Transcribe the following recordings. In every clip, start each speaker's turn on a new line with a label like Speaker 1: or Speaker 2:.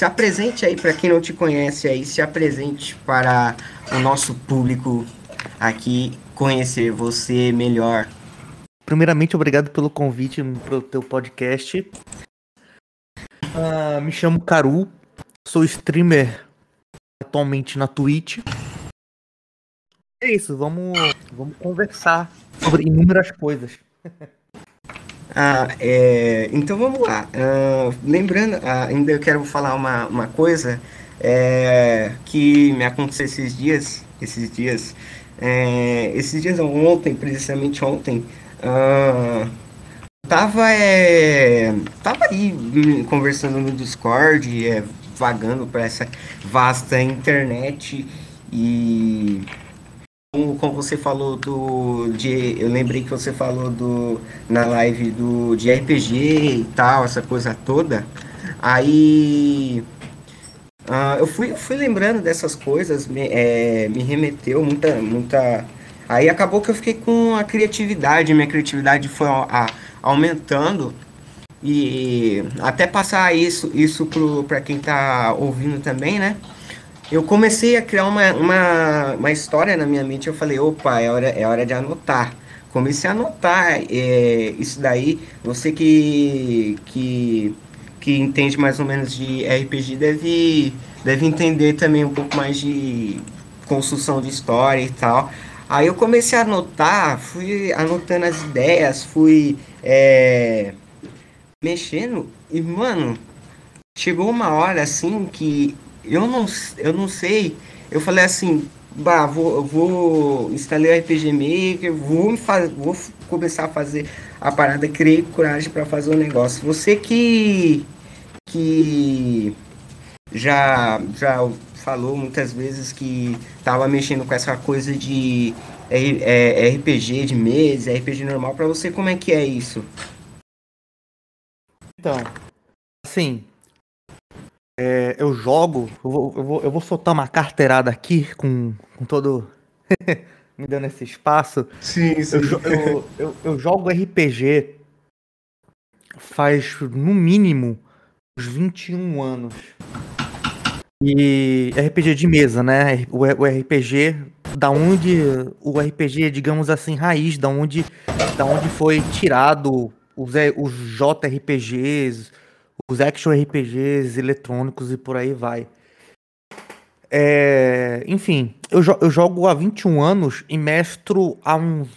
Speaker 1: se apresente aí para quem não te conhece aí, se apresente para o nosso público aqui conhecer você melhor.
Speaker 2: Primeiramente, obrigado pelo convite para o teu podcast. Uh, me chamo Caru, sou streamer atualmente na Twitch. É isso, vamos, vamos conversar sobre inúmeras coisas.
Speaker 1: Ah, é, então vamos lá. Uh, lembrando, uh, ainda eu quero falar uma, uma coisa é, que me aconteceu esses dias. Esses dias. É, esses dias ontem, precisamente ontem, uh, tava, é, tava aí conversando no Discord, é, vagando para essa vasta internet e como, você falou do de eu lembrei que você falou do na live do de RPG e tal essa coisa toda. Aí uh, eu fui fui lembrando dessas coisas me, é, me remeteu muita muita aí acabou que eu fiquei com a criatividade minha criatividade foi a, aumentando. E até passar isso isso para quem está ouvindo também né eu comecei a criar uma, uma, uma história na minha mente. Eu falei, opa, é hora, é hora de anotar. Comecei a anotar é, isso daí. Você que, que, que entende mais ou menos de RPG deve, deve entender também um pouco mais de construção de história e tal. Aí eu comecei a anotar, fui anotando as ideias, fui é, mexendo e, mano, chegou uma hora assim que eu não, eu não sei. Eu falei assim, bah, vou, vou instalei o RPG Maker, vou, faz, vou começar a fazer a parada, criei coragem para fazer o negócio. Você que que já já falou muitas vezes que tava mexendo com essa coisa de é, é, RPG de mesa, RPG normal, para você como é que é isso?
Speaker 2: Então, assim, é, eu jogo, eu vou, eu, vou, eu vou soltar uma carteirada aqui com, com todo. me dando esse espaço.
Speaker 1: Sim, sim.
Speaker 2: Eu, eu, eu, eu, jogo RPG faz no mínimo uns 21 anos. E RPG de mesa, né? O, o RPG da onde o RPG, digamos assim, raiz, da onde, da onde foi tirado os, os JRPGs, os action RPGs eletrônicos e por aí vai. É, enfim, eu, eu, jogo há 21 anos e mestro há uns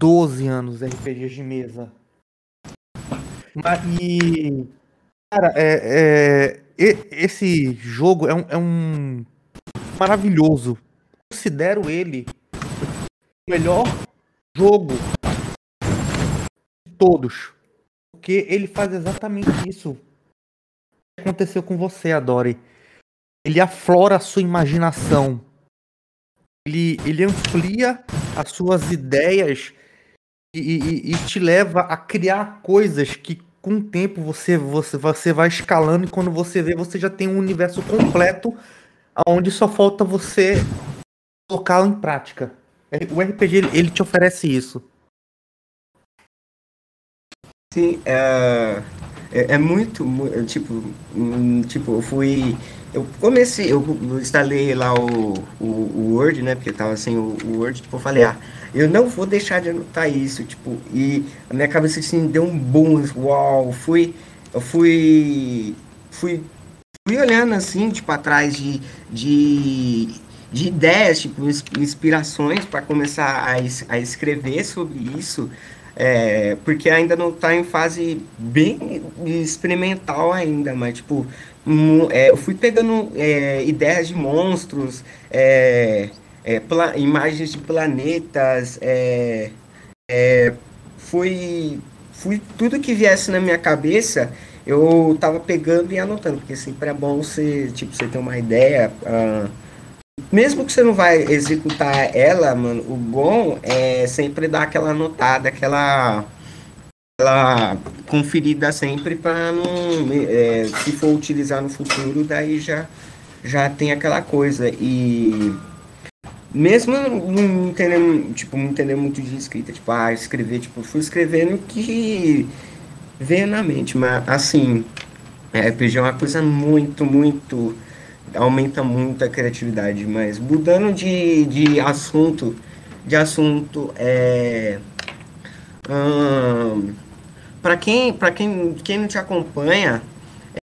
Speaker 2: 12 anos RPGs de mesa. E, cara, é, é, esse jogo é um, é um maravilhoso. Considero ele o melhor jogo de todos porque ele faz exatamente isso. que aconteceu com você, Adore. Ele aflora a sua imaginação. Ele, ele amplia as suas ideias e, e, e te leva a criar coisas que com o tempo você, você, você vai escalando e quando você vê, você já tem um universo completo onde só falta você colocá-lo em prática. O RPG ele te oferece isso.
Speaker 1: Sim, é, é, é muito, tipo, hum, tipo, eu fui, eu comecei, eu instalei lá o, o, o Word, né, porque tava sem o, o, Word, tipo, eu falei, ah, eu não vou deixar de anotar isso, tipo, e a minha cabeça, assim, deu um boom, uau, fui, eu fui, fui, fui olhando, assim, tipo, atrás de, de, de ideias, tipo, inspirações para começar a, a escrever sobre isso, é, porque ainda não está em fase bem experimental ainda, mas tipo, é, eu fui pegando é, ideias de monstros, é, é, imagens de planetas, é, fui, fui tudo que viesse na minha cabeça, eu tava pegando e anotando, porque sempre é bom você, tipo, você ter uma ideia. Uh, mesmo que você não vai executar ela, mano, o bom é sempre dar aquela anotada, aquela, aquela conferida sempre para não, é, se for utilizar no futuro, daí já, já tem aquela coisa. E mesmo não entendendo, tipo, não entendendo muito de escrita, tipo, ah, escrever, tipo, fui escrevendo que veio na mente, mas assim, É, RPG é uma coisa muito, muito. Aumenta muito a criatividade, mas mudando de, de assunto, de assunto, é. Hum, para quem, quem, quem não te acompanha,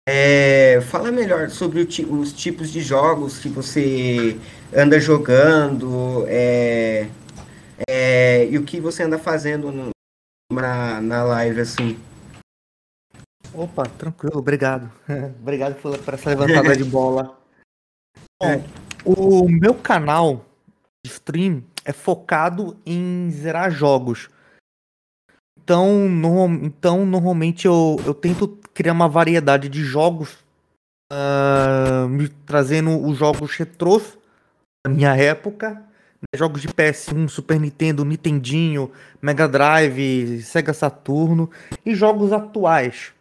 Speaker 1: é, fala melhor sobre os tipos de jogos que você anda jogando é, é, e o que você anda fazendo no, na, na live, assim.
Speaker 2: Opa, tranquilo, obrigado. obrigado por, por essa levantada de bola. Bom, o meu canal de stream é focado em zerar jogos. Então, no, então normalmente eu, eu tento criar uma variedade de jogos, uh, me trazendo os jogos retrôs da minha época, né, jogos de PS1, Super Nintendo, Nintendinho, Mega Drive, Sega Saturno e jogos atuais.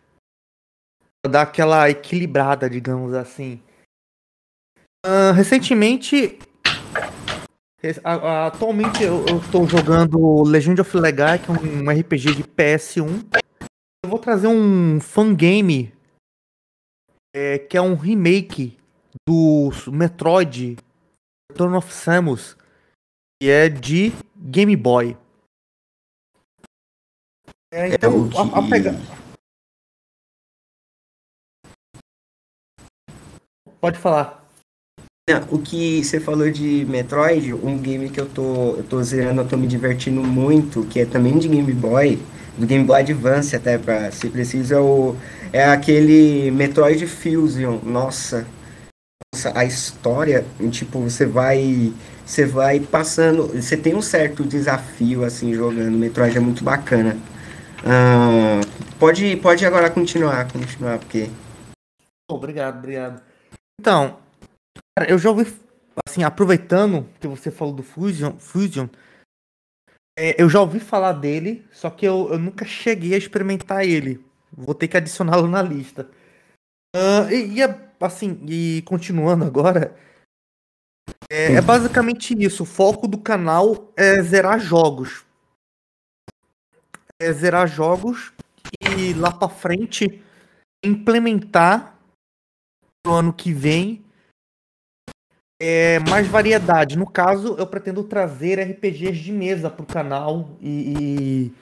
Speaker 2: Pra dar aquela equilibrada, digamos assim. Uh, recentemente Atualmente eu, estou jogando Legend of Legaia, que é um RPG de PS1. Eu vou trazer um fangame, é, que é um remake do Metroid Return of Samus, que é de Game Boy. É, então, é a, a pega... Pode falar.
Speaker 1: O que você falou de Metroid, um game que eu tô, eu tô zerando, eu tô me divertindo muito, que é também de Game Boy, do Game Boy Advance até, pra se preciso, é, o, é aquele Metroid Fusion. Nossa, nossa, a história, tipo, você vai você vai passando, você tem um certo desafio assim jogando. Metroid é muito bacana. Uh, pode, pode agora continuar, continuar, porque.
Speaker 2: Obrigado, obrigado. Então, Cara, eu já ouvi, assim, aproveitando que você falou do Fusion, Fusion é, eu já ouvi falar dele, só que eu, eu nunca cheguei a experimentar ele. Vou ter que adicioná-lo na lista. Uh, e, e, assim, e continuando agora, é, é, basicamente isso. O foco do canal é zerar jogos. É zerar jogos e lá para frente implementar pro ano que vem é, mais variedade. No caso, eu pretendo trazer RPGs de mesa para o canal e, e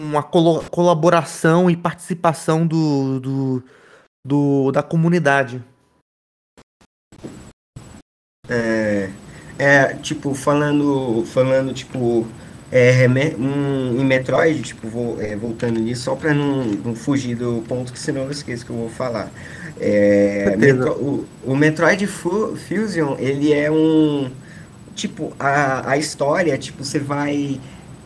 Speaker 2: uma colo colaboração e participação do, do, do, da comunidade.
Speaker 1: É, é, tipo, falando, falando, tipo, é, um, em Metroid, tipo, vou, é, voltando nisso, só para não, não, fugir do ponto, que senão eu esqueço que eu vou falar. É, Metro, o, o, Metroid Fusion, ele é um. Tipo, a, a história, tipo, você vai.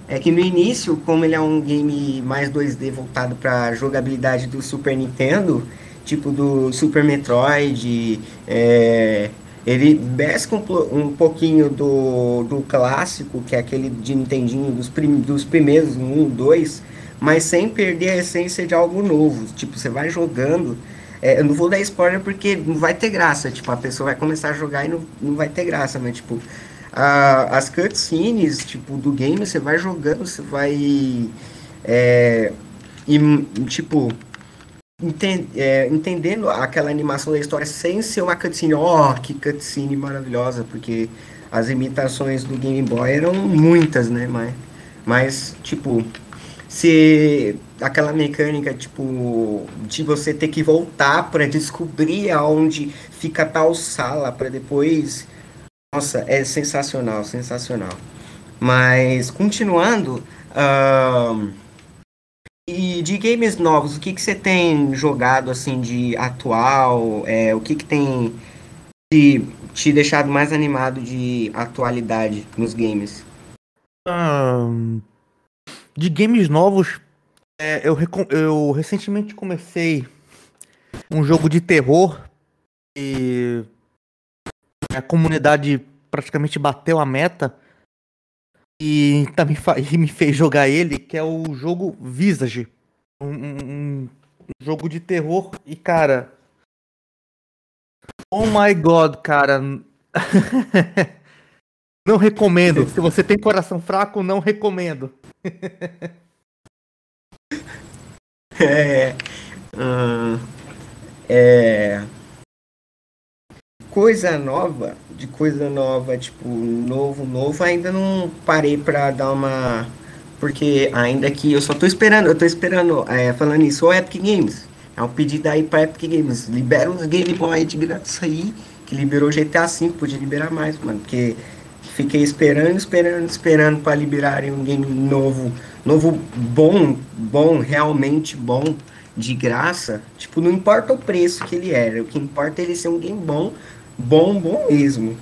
Speaker 1: É que no início, como ele é um game mais 2D voltado para jogabilidade do Super Nintendo, tipo do Super Metroid, é, ele besca um, um, pouquinho do, do clássico, que é aquele de Nintendinho, dos, prim, dos primeiros, um, dois, mas sem perder a essência de algo novo. Tipo, você vai jogando é, eu não vou dar spoiler porque não vai ter graça. Tipo, a pessoa vai começar a jogar e não, não vai ter graça, mas tipo. A, as cutscenes, tipo, do game, você vai jogando, você vai. É, e, tipo. É, entendendo aquela animação da história sem ser uma cutscene, ó, oh, que cutscene maravilhosa, porque as imitações do Game Boy eram muitas, né? Mas, mas tipo, se aquela mecânica tipo de você ter que voltar para descobrir aonde fica tal sala para depois. Nossa é sensacional sensacional. Mas continuando uh, e de games novos o que que você tem jogado assim de atual? É, o que que tem te, te deixado mais animado de atualidade nos games?
Speaker 2: De games novos, é, eu, eu recentemente comecei um jogo de terror e a comunidade praticamente bateu a meta e também me fez jogar ele, que é o jogo Visage. Um, um, um jogo de terror e, cara. Oh my god, cara. Não recomendo. Se você tem coração fraco, não recomendo.
Speaker 1: é. Uh, É, coisa nova, de coisa nova, tipo, novo, novo, ainda não parei pra dar uma. Porque ainda que eu só tô esperando, eu tô esperando, é, falando isso, o Epic Games. É um pedido aí pra Epic Games. Libera uns Game Boy de graça aí, que liberou GTA V, podia liberar mais, mano. Porque fiquei esperando, esperando, esperando pra liberarem um game novo, novo bom, bom, realmente bom, de graça. Tipo, não importa o preço que ele era, o que importa é ele ser um game bom bom, bom mesmo.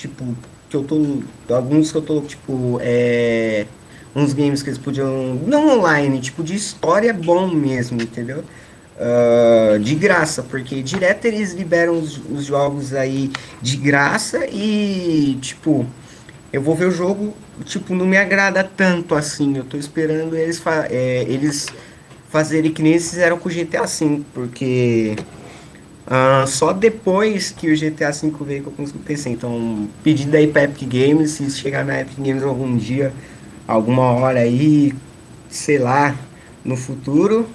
Speaker 1: Tipo, que eu tô. Alguns que eu tô, tipo, é. Uns games que eles podiam. Não online, tipo, de história bom mesmo, entendeu? Uh, de graça, porque direto eles liberam os, os, jogos aí de graça e, tipo, eu vou ver o jogo, tipo, não me agrada tanto assim. Eu tô esperando eles, fa é, eles fazerem que nem eles fizeram com o GTA V, porque Uh, só depois que o GTA V veio que eu consegui PC. Então, pedido aí pra Epic Games, se chegar na Epic Games algum dia, alguma hora aí, sei lá, no futuro,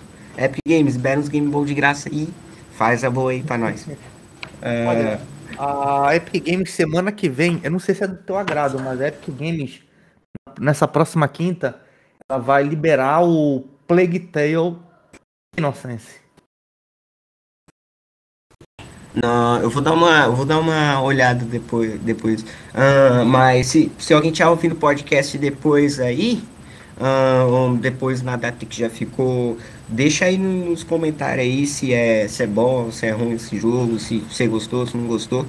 Speaker 1: Epic Games, libera uns Game Boy de graça aí, faz a boa aí pra nós. Uh,
Speaker 2: Olha, a Epic Games semana que vem, eu não sei se é do teu agrado, mas a Epic Games, nessa próxima quinta, ela vai liberar o Plague Tale Innocence.
Speaker 1: Não, eu vou dar uma, eu vou dar uma olhada depois, depois. Uh, mas se, se alguém tiver ouvindo o podcast depois aí, uh, depois na data que já ficou, deixa aí nos comentários aí se é, se é bom, se é ruim esse jogo, se você gostou, se não gostou.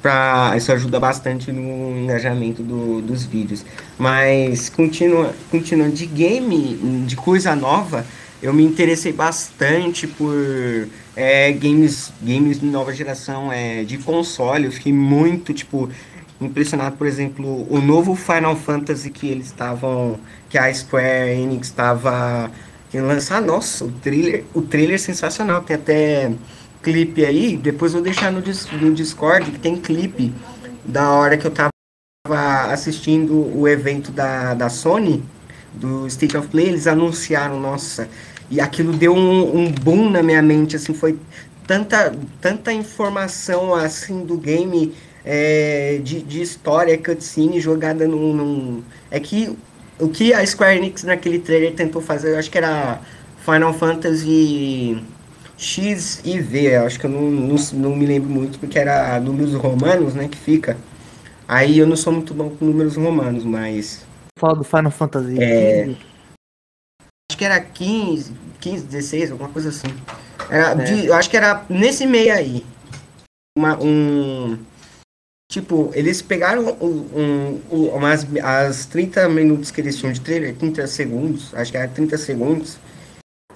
Speaker 1: Pra, isso ajuda bastante no engajamento do, dos vídeos. Mas continua, continuando de game, de coisa nova, eu me interessei bastante por é, games, games de nova geração é, de console. Eu fiquei muito, tipo, impressionado, por exemplo, o novo Final Fantasy que eles estavam. que a Square Enix estava lançar. Nossa, o trailer, o trailer é sensacional. Tem até clipe aí. Depois vou deixar no, no Discord que tem clipe da hora que eu tava assistindo o evento da, da Sony, do State of Play. Eles anunciaram, nossa e aquilo deu um, um boom na minha mente, assim, foi tanta, tanta informação, assim, do game, é, de, de história, cutscene, jogada num, num... É que o que a Square Enix naquele trailer tentou fazer, eu acho que era Final Fantasy X e V, acho que eu não, não, não me lembro muito, porque era números romanos, né, que fica. Aí eu não sou muito bom com números romanos, mas...
Speaker 2: Fala do Final Fantasy
Speaker 1: é acho que era 15, 15, 16, alguma coisa assim. Era é. de, eu acho que era nesse meio aí. Uma, um. Tipo, eles pegaram um, um, as 30 minutos que eles tinham de trailer, 30 segundos, acho que era 30 segundos,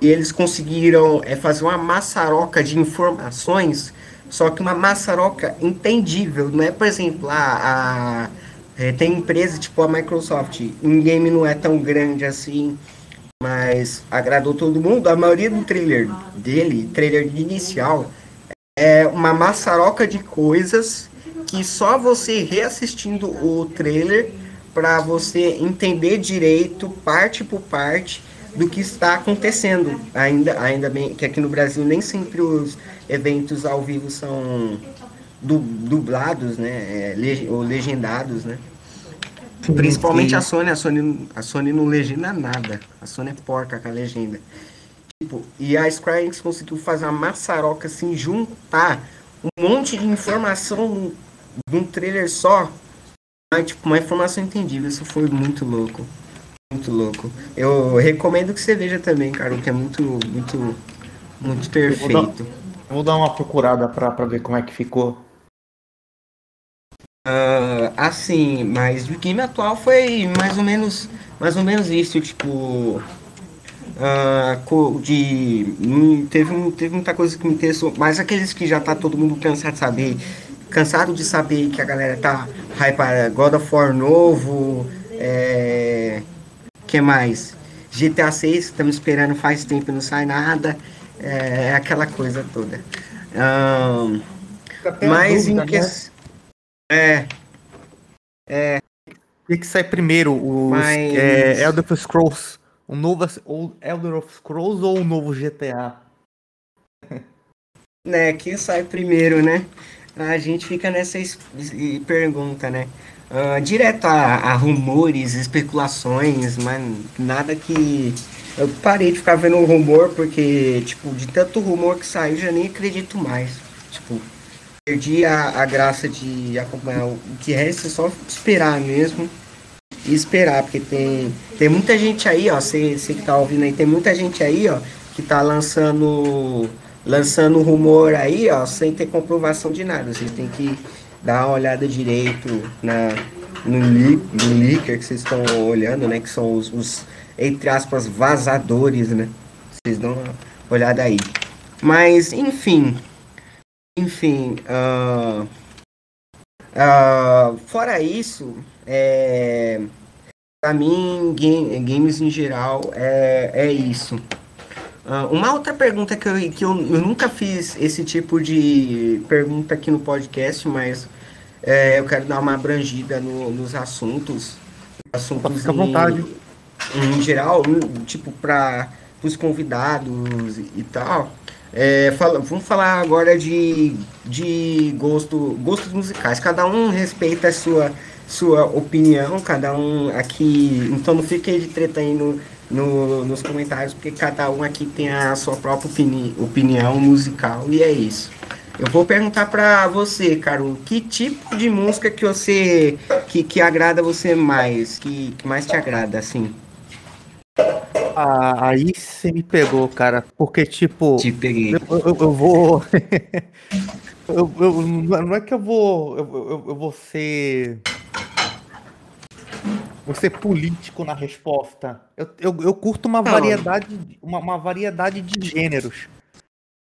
Speaker 1: e eles conseguiram é, fazer uma maçaroca de informações, só que uma maçaroca entendível, não é, por exemplo, a, a é, tem empresa tipo a Microsoft, em game não é tão grande assim, mas agradou todo mundo. A maioria do trailer dele, trailer inicial, é uma maçaroca de coisas que só você reassistindo o trailer para você entender direito, parte por parte, do que está acontecendo. Ainda, ainda bem que aqui no Brasil nem sempre os eventos ao vivo são dublados, né, é, ou legendados, né. Principalmente a Sony, a Sony, a Sony não legenda nada. A Sony é porca com a legenda. Tipo, e a Square Enix conseguiu fazer uma maçaroca assim, juntar um monte de informação num trailer só. Mas, tipo, uma informação entendível. Isso foi muito louco. Muito louco. Eu recomendo que você veja também, cara, que é muito, muito, muito perfeito.
Speaker 2: Eu vou dar, eu vou dar uma procurada pra, pra ver como é que ficou.
Speaker 1: Uh, assim, mas o game atual foi mais ou menos, mais ou menos isso, tipo, uh, de, hum, teve, teve muita coisa que me interessou, mas aqueles que já tá todo mundo cansado de saber, cansado de saber que a galera tá hypada, God of War novo, é, que mais? GTA 6, estamos esperando faz tempo não sai nada, é, é aquela coisa toda. Um, mas em questão é. É.
Speaker 2: O que, que sai primeiro? O Mas... é, Elder Scrolls? O novo ou Elder of Scrolls ou o novo GTA?
Speaker 1: né, quem sai primeiro, né? A gente fica nessa es- pergunta, né? Ah, direto a, a rumores, especulações, mas nada que. Eu parei de ficar vendo rumor porque, tipo, de tanto rumor que saiu, já nem acredito mais. Tipo, perdi a, a graça de acompanhar. O que resta é só esperar mesmo. E esperar, porque tem, tem muita gente aí, ó. Você que tá ouvindo aí, tem muita gente aí, ó, que tá lançando lançando rumor aí, ó, sem ter comprovação de nada. Você tem que dar uma olhada direito na, no, li, no leaker que vocês estão olhando, né? Que são os, os, entre aspas, vazadores, né? Vocês dão uma olhada aí. Mas, enfim. Enfim. Uh, uh, fora isso, é, para mim, game, games em geral é, é isso. Uh, uma outra pergunta que, eu, que eu, eu, nunca fiz esse tipo de pergunta aqui no podcast, mas é, eu quero dar uma abrangida no, nos assuntos. Assuntos
Speaker 2: Fica à vontade.
Speaker 1: Em, em geral, tipo, para os convidados e tal. É, fala, vamos falar agora de, de gosto, gostos musicais. Cada um respeita a sua, sua opinião, cada um aqui. Então não fique de treta aí no, no, nos comentários, porque cada um aqui tem a sua própria opini, opinião musical e é isso. Eu vou perguntar para você, Caro, que tipo de música que você que, que agrada você mais, que, que mais te agrada, assim?
Speaker 2: Ah, aí você me pegou, cara, porque tipo,
Speaker 1: te peguei.
Speaker 2: Eu, eu, eu vou, eu, eu, não é que eu vou, eu, eu vou ser você político na resposta. Eu, eu, eu curto uma não. variedade, uma, uma, variedade de gêneros.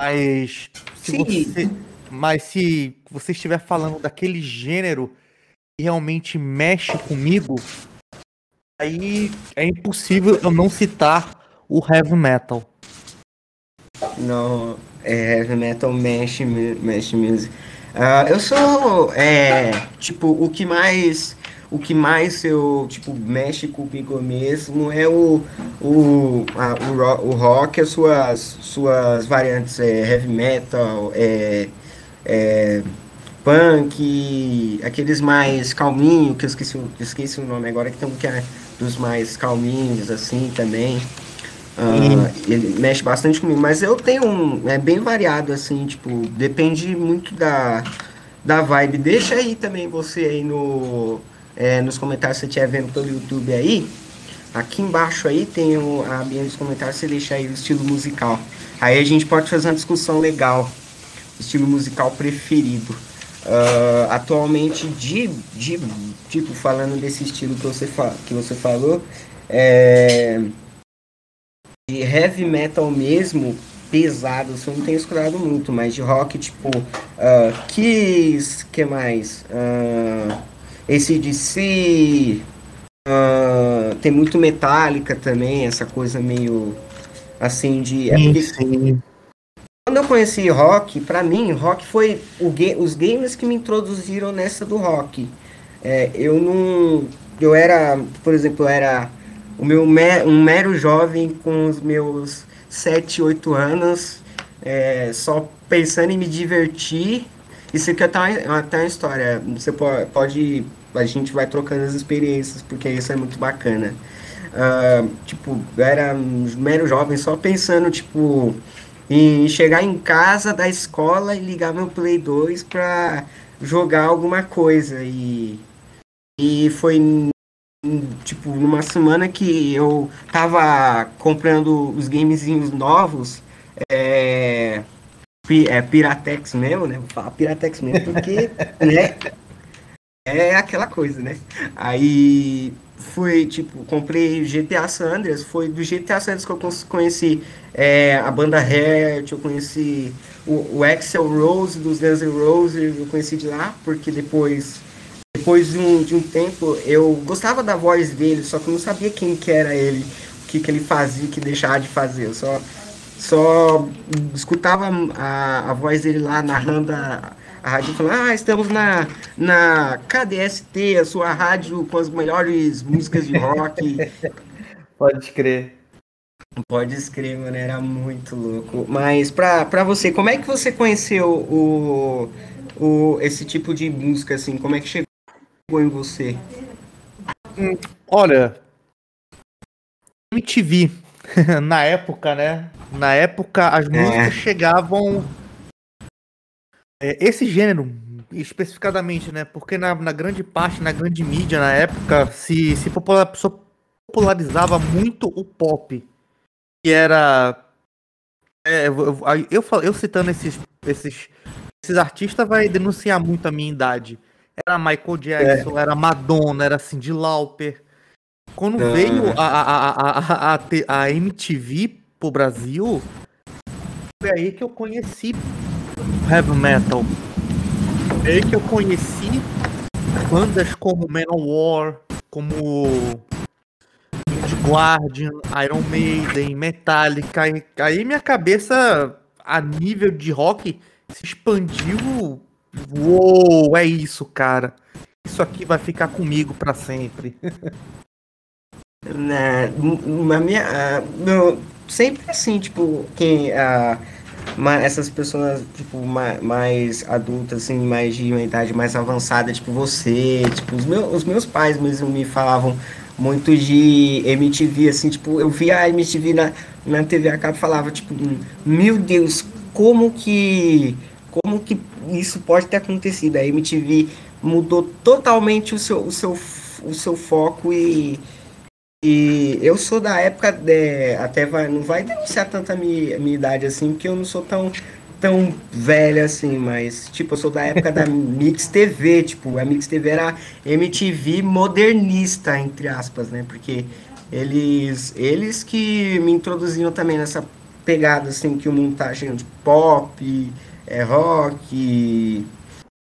Speaker 2: Mas se
Speaker 1: Sim.
Speaker 2: você, mas se você estiver falando daquele gênero que realmente mexe comigo, aí é impossível eu não citar o heavy metal.
Speaker 1: Não, é, heavy metal mexe, mexe music. Uh, eu sou, é, tipo, o que mais o que mais eu, tipo, mexe comigo mesmo é o, o, a, o, o, rock, as suas, suas variantes, é, heavy metal, é, é, punk, aqueles mais calminhos, que eu esqueci, esqueci o nome agora, que tem um que é dos mais calminhos, assim, também. Uh, ele mexe bastante comigo, mas eu tenho um, é bem variado, assim, tipo, depende muito da, da vibe. Deixa aí também você aí no é, nos comentários se você estiver vendo pelo YouTube aí, aqui embaixo aí tem o, a abinha dos comentários, você deixa aí o estilo musical. Aí a gente pode fazer uma discussão legal, estilo musical preferido. Uh, atualmente, de, de, tipo, falando desse estilo que você, fa que você falou, é, de heavy metal mesmo, pesado, eu não tenho escutado muito, mas de rock, tipo, uh, Kiss, que mais? Uh, esse de si uh, tem muito metálica também, essa coisa meio assim de. É
Speaker 2: sim, sim.
Speaker 1: Quando eu conheci rock, para mim, rock foi o ga os games que me introduziram nessa do rock. É, eu não. Eu era, por exemplo, eu era o meu um mero jovem com os meus 7, 8 anos, é, só pensando em me divertir isso aqui é até uma, até uma história. Você pode, A gente vai trocando as experiências, porque isso é muito bacana. Uh, tipo, era um mero jovem só pensando, tipo, em chegar em casa da escola e ligar meu Play 2 pra jogar alguma coisa. E, e foi tipo numa semana que eu tava comprando os gamezinhos novos. É, é Piratex mesmo, né? Vou falar Piratex mesmo, porque, né? É aquela coisa, né? Aí fui, tipo, comprei GTA San Andreas, foi do GTA San Andreas que eu conheci é, a banda Heart, eu conheci o, o Axel Rose dos Guns N' Roses, eu conheci de lá, porque depois, depois de um, de um tempo, eu gostava da voz dele, só que eu não sabia quem que era ele, o que, que ele fazia, o que deixava de fazer, eu só só escutava a, a voz dele lá narrando a, a rádio falando, ah, estamos na, na KDST, a sua rádio com as melhores músicas de rock.
Speaker 2: Pode crer.
Speaker 1: Pode escrever, mano, era muito louco. Mas pra, pra você, como é que você conheceu o, o, esse tipo de música, assim? Como é que chegou em você?
Speaker 2: Olha, MTV, na época, né? Na época, as é. músicas chegavam. É, esse gênero, especificadamente, né? Porque na, na, grande parte, na grande mídia, na época, se, se popularizava muito o pop que era. É, eu, eu, eu, citando esses, esses, esses artistas vai denunciar muito a minha idade. Era Michael Jackson, é. era Madonna, era Cindy Lauper. Quando é. veio a, a, a, a, a, MTV pro Brasil, foi aí que eu conheci heavy metal. Foi aí que eu conheci bandas como Manowar, como Guardian, Iron Maiden, Metallica. Aí minha cabeça, a nível de rock, se expandiu. Uou, é isso, cara. Isso aqui vai ficar comigo para sempre.
Speaker 1: Na, na minha, uh, meu, sempre assim, tipo, quem uh, essas pessoas tipo mais, mais adultas assim, mais de uma idade mais avançada, tipo você, tipo os meus, os meus pais mesmo me falavam muito de MTV, assim, tipo, eu via a MTV na, na TV a cabo falava, tipo, meu Deus, como que. Como que isso pode ter acontecido? A MTV mudou totalmente o seu, o seu, o seu foco e. E eu sou da época, de, até vai, não vai denunciar tanto a minha, a minha idade assim, porque eu não sou tão tão velha assim, mas tipo, eu sou da época da Mix TV, tipo, a Mix TV era MTV modernista, entre aspas, né? Porque eles eles que me introduziram também nessa pegada assim que o mundo tá cheio de pop, é rock,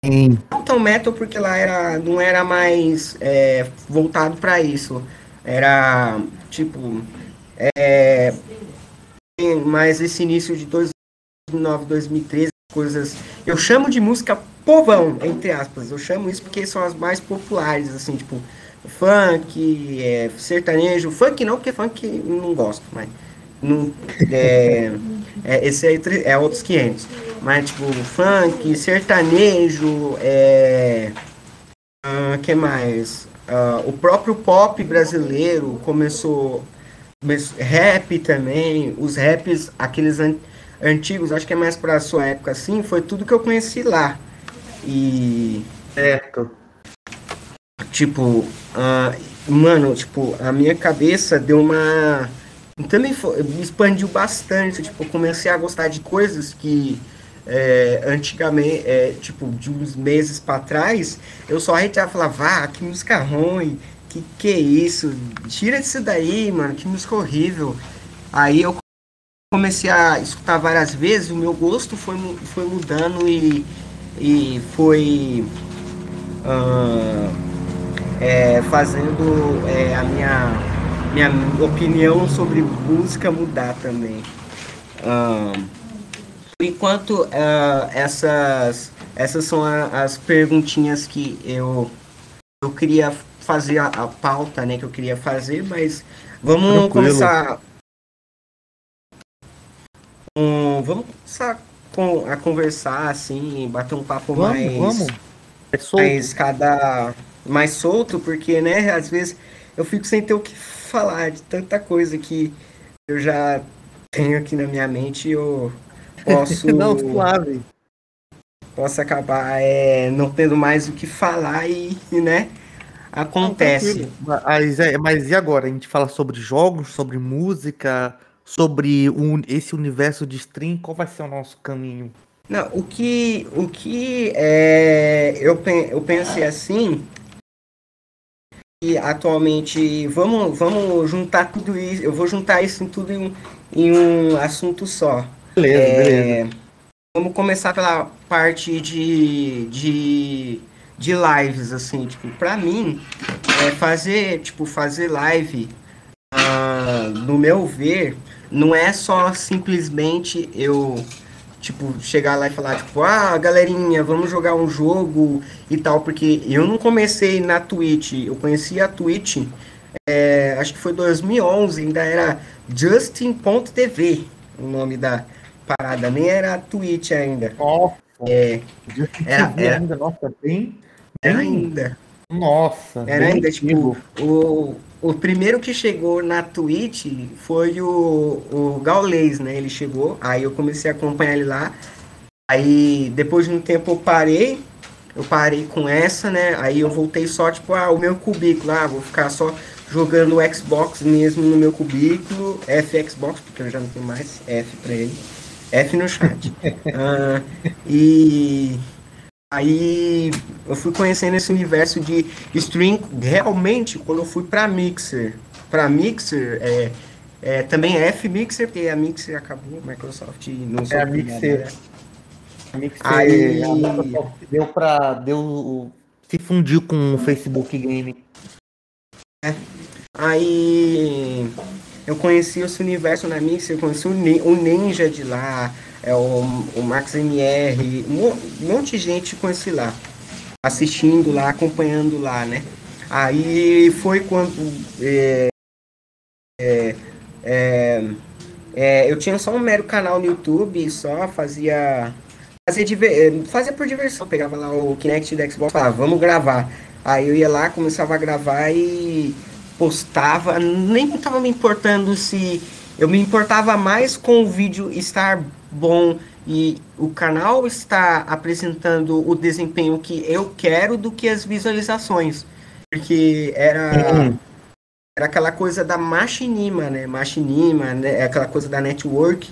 Speaker 1: Sim. não tão metal porque lá era não era mais é, voltado para isso. Era tipo é, mais esse início de dois 2009, 2013, coisas. Eu chamo de música povão, entre aspas. Eu chamo isso porque são as mais populares, assim, tipo, funk, é, sertanejo. Funk não, porque funk não gosto, mas. Não, é, é, esse aí é outros 500. Mas, tipo, funk, sertanejo, é. Uh, que mais? Uh, o próprio pop brasileiro começou. Rap também, os raps, aqueles antigos, acho que é mais pra sua época assim, foi tudo que eu conheci lá. E.
Speaker 2: Certo.
Speaker 1: Tipo, uh, mano, tipo, a minha cabeça deu uma. Também foi, expandiu bastante. Tipo, eu comecei a gostar de coisas que. É, antigamente, é, tipo, de uns meses para trás, eu só a falava, ah, que música ruim, que que é isso? Tira isso daí, mano, que música horrível. Aí eu comecei a escutar várias vezes, o meu gosto foi, foi mudando e, e foi uh, é, fazendo é, a minha, minha opinião sobre música mudar também. Uh, enquanto, uh, essas, essas são a, as perguntinhas que eu, eu queria fazer a, a, pauta, né, que eu queria fazer, mas vamos Tranquilo. começar um, vamos começar com, a conversar, assim, bater um papo vamos, mais. Vamos. É. Mais cada. Mais solto, porque, né, às vezes eu fico sem ter o que falar de tanta coisa que eu já tenho aqui na minha mente e eu posso.
Speaker 2: não, suave.
Speaker 1: Posso acabar é, não tendo mais o que falar e, e né? Acontece.
Speaker 2: Não, mas, é, mas e agora? A gente fala sobre jogos, sobre música, sobre o, esse universo de stream, qual vai ser o nosso caminho?
Speaker 1: Não, o que, o que é, eu, eu pensei assim, e atualmente vamos, vamos juntar tudo isso, eu vou juntar isso em tudo em, em um assunto só.
Speaker 2: Beleza, é, beleza.
Speaker 1: Vamos começar pela parte de, de, de lives, assim, tipo, pra mim, é fazer, tipo, fazer live, uh, no meu ver, não é só simplesmente eu tipo chegar lá e falar tipo ah galerinha vamos jogar um jogo e tal porque eu não comecei na Twitch eu conheci a Twitch é, acho que foi 2011, ainda era Justin.tv o nome da parada, nem era Twitch ainda.
Speaker 2: Nossa,
Speaker 1: É, Era- era-
Speaker 2: ainda, nossa, bem.
Speaker 1: era
Speaker 2: bem-
Speaker 1: ainda.
Speaker 2: Nossa,
Speaker 1: Era ainda, tipo,
Speaker 2: antigo.
Speaker 1: o, o primeiro que chegou na Twitch foi o, o Gaulês, né? Ele chegou, aí eu comecei a acompanhar ele lá. Aí depois de um tempo eu parei, eu parei com essa, né? Aí eu voltei só, tipo, ah, o meu cubículo, ah, vou ficar só jogando o Xbox mesmo no meu cubículo, F Xbox, porque eu já não tenho mais F pra ele. F no chat. Ah, e Aí eu fui conhecendo esse universo de stream realmente quando eu fui para Mixer. Para Mixer, é, é, também é F-Mixer, porque a Mixer acabou, a Microsoft não
Speaker 2: É a Mixer.
Speaker 1: nada.
Speaker 2: A Mixer
Speaker 1: Aí-
Speaker 2: a Microsoft deu pra. Deu, se fundiu com o Facebook Game.
Speaker 1: Aí eu conheci esse universo na Mixer, eu conheci o, o Ninja de lá, é, o, o Max MR, um mo- monte de gente conheci lá, assistindo lá, acompanhando lá, né? Aí foi quando é, é, é, é, eu tinha só um mero canal no YouTube, só fazia fazia, eh, fazia por diversão, pegava lá o Kinect da Xbox, falava, vamos gravar. Aí eu ia lá, começava a gravar e postava, nem estava me importando se eu me importava mais com o vídeo estar bom e o canal estar apresentando o desempenho que eu quero do que as visualizações. Porque era
Speaker 2: Hum.
Speaker 1: era aquela coisa da machinima, né? Machinima, né? Aquela coisa da network.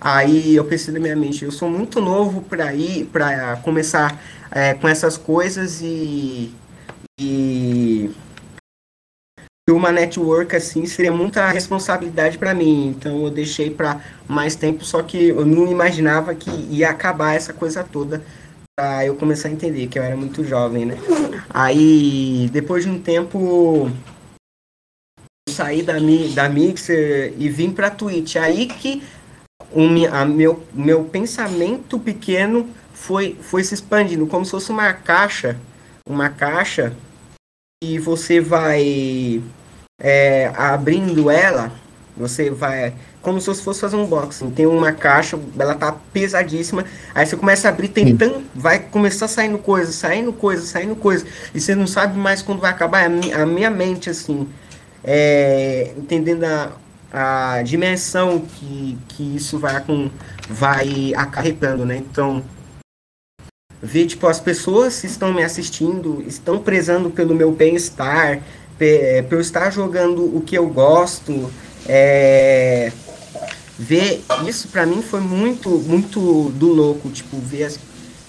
Speaker 1: Aí eu pensei na minha mente, eu sou muito novo para ir, para começar é, com essas coisas e e uma network assim seria muita responsabilidade para mim. Então eu deixei para mais tempo, só que eu não imaginava que ia acabar essa coisa toda para eu começar a entender que eu era muito jovem, né? Aí depois de um tempo eu saí da da Mixer e vim para Twitch. Aí que o meu meu pensamento pequeno foi foi se expandindo como se fosse uma caixa, uma caixa e você vai é, abrindo ela, você vai. Como se você fosse fazer um unboxing. Tem uma caixa, ela tá pesadíssima. Aí você começa a abrir, tentando. Vai começar saindo coisa, saindo coisa, saindo coisa. E você não sabe mais quando vai acabar. É a minha mente, assim. é, entendendo a, a dimensão que, que isso vai, com, vai acarretando, né? Então ver tipo as pessoas que estão me assistindo estão prezando pelo meu bem-estar pe- por estar jogando o que eu gosto é, ver isso pra mim foi muito muito do louco tipo ver as-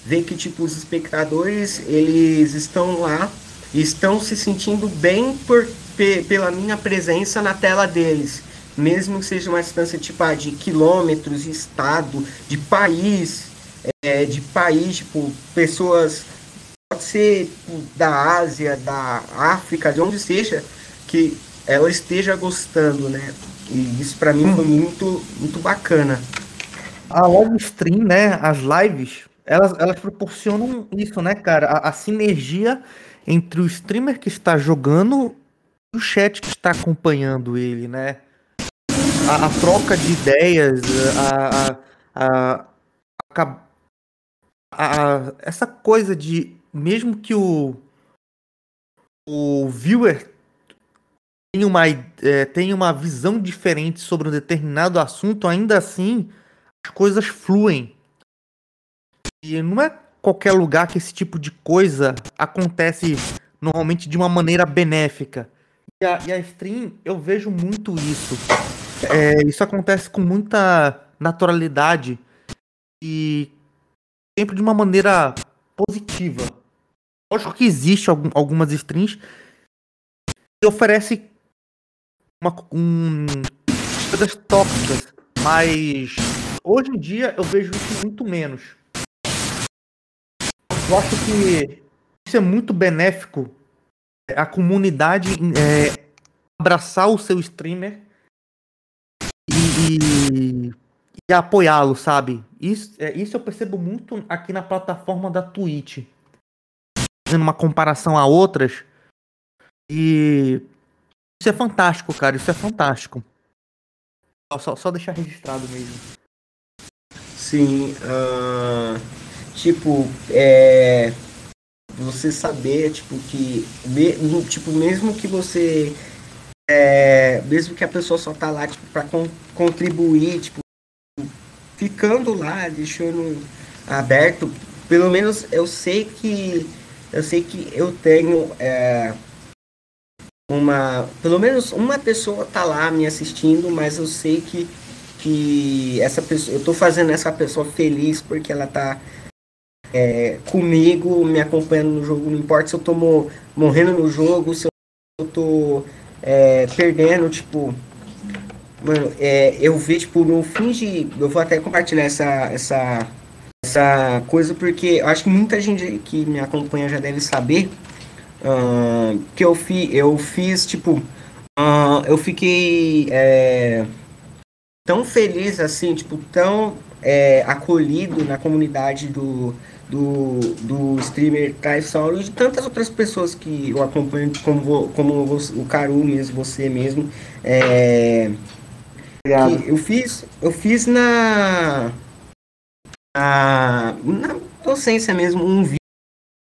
Speaker 1: ver que tipo os espectadores eles estão lá estão se sentindo bem por pe- pela minha presença na tela deles. Mesmo que seja uma distância tipo ah, de quilômetros de estado de país é, de país, tipo, pessoas, pode ser tipo, da Ásia, da África, de onde seja, que ela esteja gostando, né? E isso pra mim foi muito, muito bacana.
Speaker 2: A live stream, né? As lives, elas, elas proporcionam isso, né, cara? A, a sinergia entre o streamer que está jogando e o chat que está acompanhando ele, né? A, a troca de ideias, a, a, a, a- essa coisa de mesmo que o o viewer tenha uma, eh, tenha uma visão diferente sobre um determinado assunto, ainda assim as coisas fluem. E não é qualquer lugar que esse tipo de coisa acontece normalmente de uma maneira benéfica. E a, e a stream, eu vejo muito isso. É, isso acontece com muita naturalidade e sempre de uma maneira positiva. Lógico que existe algum- algumas streams que oferecem uma, um, coisas tóxicas, mas hoje em dia eu vejo isso muito menos. Eu acho que isso é muito benéfico a comunidade é, abraçar o seu streamer e, e- e apoiá-lo, sabe? Isso, é, isso eu percebo muito aqui na plataforma da Twitch. Fazendo uma comparação a outras. E Isso é fantástico, cara. Isso é fantástico. Só, só deixar registrado mesmo.
Speaker 1: Sim. Uh, tipo, é. Você saber, tipo, que. Tipo, mesmo que você. É, mesmo que a pessoa só tá lá, tipo, pra con contribuir, tipo, ficando lá, deixando aberto, pelo menos eu sei que. Eu sei que eu tenho. É, uma pelo menos uma pessoa tá lá me assistindo mas eu sei que que essa pessoa eu tô fazendo essa pessoa feliz porque ela tá é, comigo me acompanhando no jogo não importa se eu tô mo morrendo no jogo se eu tô é, perdendo tipo mano é, eu vi tipo no fim de eu vou até compartilhar essa essa essa coisa porque eu acho que muita gente que me acompanha já deve saber uh, que eu, fi, eu fiz, tipo, uh, eu fiquei é, tão feliz, assim, tipo, tão é, acolhido na comunidade do, do, do streamer Solo e de tantas outras pessoas que eu acompanho, como, como o Caru mesmo, você mesmo. É, eu fiz, eu fiz na, na, na docência mesmo um vídeo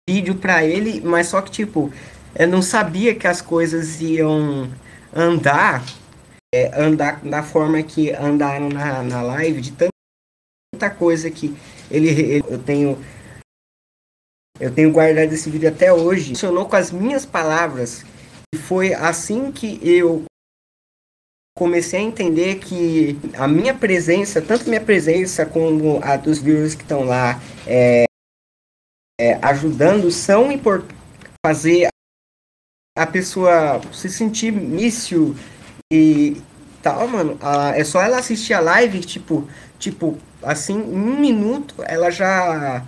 Speaker 1: vídeo para ele, mas só que, tipo, eu não sabia que as coisas iam andar, é, andar da forma que andaram na, na live, de tanta coisa que ele, ele, eu tenho eu tenho guardado esse vídeo até hoje. Funcionou com as minhas palavras e foi assim que eu comecei a entender que a minha presença, tanto minha presença como a dos viewers que estão lá, é, é, ajudando são importantes fazer a pessoa se sentir mício e tal, mano. Ah, é só ela assistir a live, tipo, tipo, assim, um minuto ela já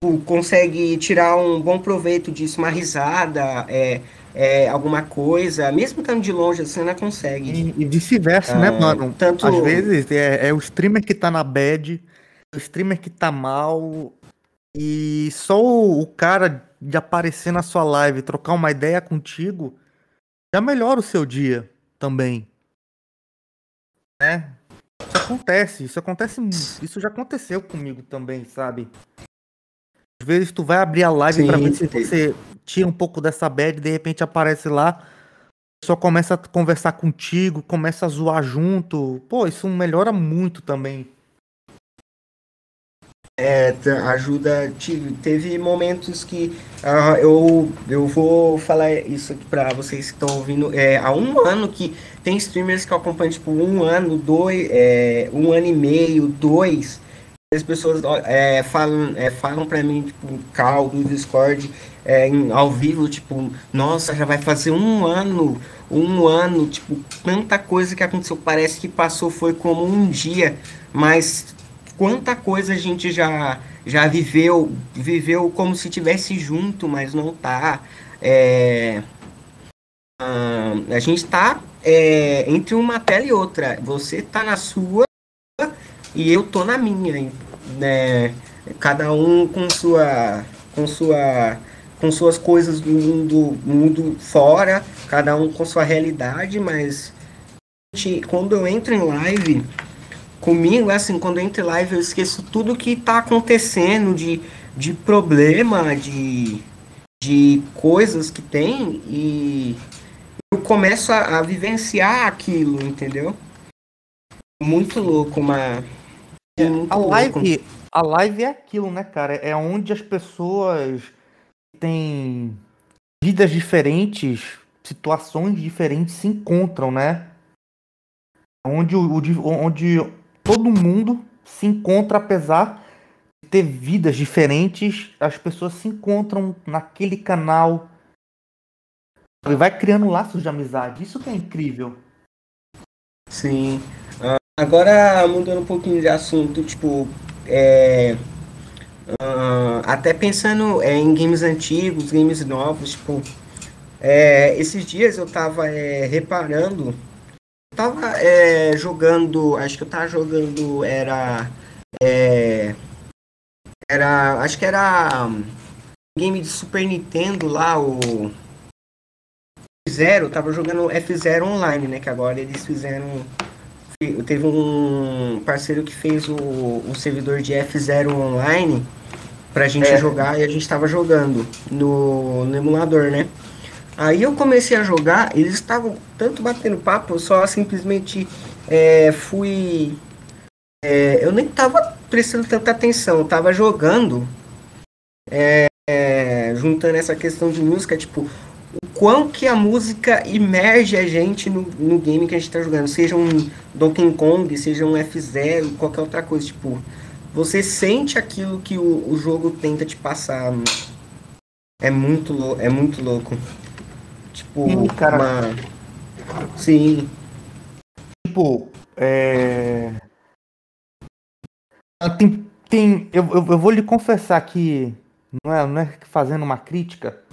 Speaker 1: tipo, consegue tirar um bom proveito disso, uma risada, é, é, alguma coisa, mesmo estando de longe, assim, ela consegue.
Speaker 2: E, e vice-versa, né, ah, né, mano? Tanto... Às vezes é, é, o streamer que tá na bad, o streamer que tá mal, e só o, o cara de aparecer na sua live, trocar uma ideia contigo, já melhora o seu dia também. Né? Isso acontece, isso acontece, isso já aconteceu comigo também, sabe? Às vezes tu vai abrir a live Sim, pra ver se você tira um pouco dessa bad, de repente aparece lá, só começa a conversar contigo, começa a zoar junto. Pô, isso melhora muito também.
Speaker 1: É, ajuda. Teve momentos que uh, eu, eu vou falar isso aqui para vocês que estão ouvindo. É, há um ano que tem streamers que eu acompanho, tipo, um ano, dois, é, um ano e meio, dois. As pessoas é, falam, é, falam para mim, tipo, cal do Discord, é, em, ao vivo, tipo, nossa, já vai fazer um ano, um ano, tipo, tanta coisa que aconteceu, parece que passou, foi como um dia, mas quanta coisa a gente já já viveu, viveu como se tivesse junto, mas não tá. É, uh, a gente está é, entre uma tela e outra. Você tá na sua e eu tô na minha, né? Cada um com sua com sua com suas coisas do mundo, mundo fora, cada um com sua realidade, mas quando eu entro em live, comigo, assim, quando eu entro em live, eu esqueço tudo que tá acontecendo de, de problema, de, de coisas que tem e eu começo a, a vivenciar aquilo, entendeu? Muito louco, uma.
Speaker 2: É, a live, a live é aquilo, né, cara? É onde as pessoas têm vidas diferentes, situações diferentes se encontram, né? Onde, o, onde todo mundo se encontra, apesar de ter vidas diferentes, as pessoas se encontram naquele canal e vai criando laços de amizade. Isso que é incrível.
Speaker 1: Sim. Agora, mudando um pouquinho de assunto, tipo, é, uh, até pensando é, em games antigos, games novos, tipo, é, esses dias eu tava é, reparando tava é, jogando, acho que eu tava jogando, era. É, era. Acho que era. Um, game de Super Nintendo lá, o. F0, tava jogando F0 online, né? Que agora eles fizeram. Teve um parceiro que fez o, servidor de F0 online pra gente é. jogar e a gente tava jogando no, no emulador, né? Aí eu comecei a jogar, eles estavam tanto batendo papo, eu só simplesmente é, fui. É, eu nem tava prestando tanta atenção, eu tava jogando, é, juntando essa questão de música, tipo, quão que a música imerge a gente no, no game que a gente tá jogando, seja um Donkey Kong, seja um F0, qualquer outra coisa, tipo, você sente aquilo que o, o jogo tenta te passar. É muito, é muito louco. Tipo, Sim, cara. Uma... Sim.
Speaker 2: Tipo, é. Tem. tem eu, eu, eu, vou lhe confessar que. Não é, não é fazendo uma crítica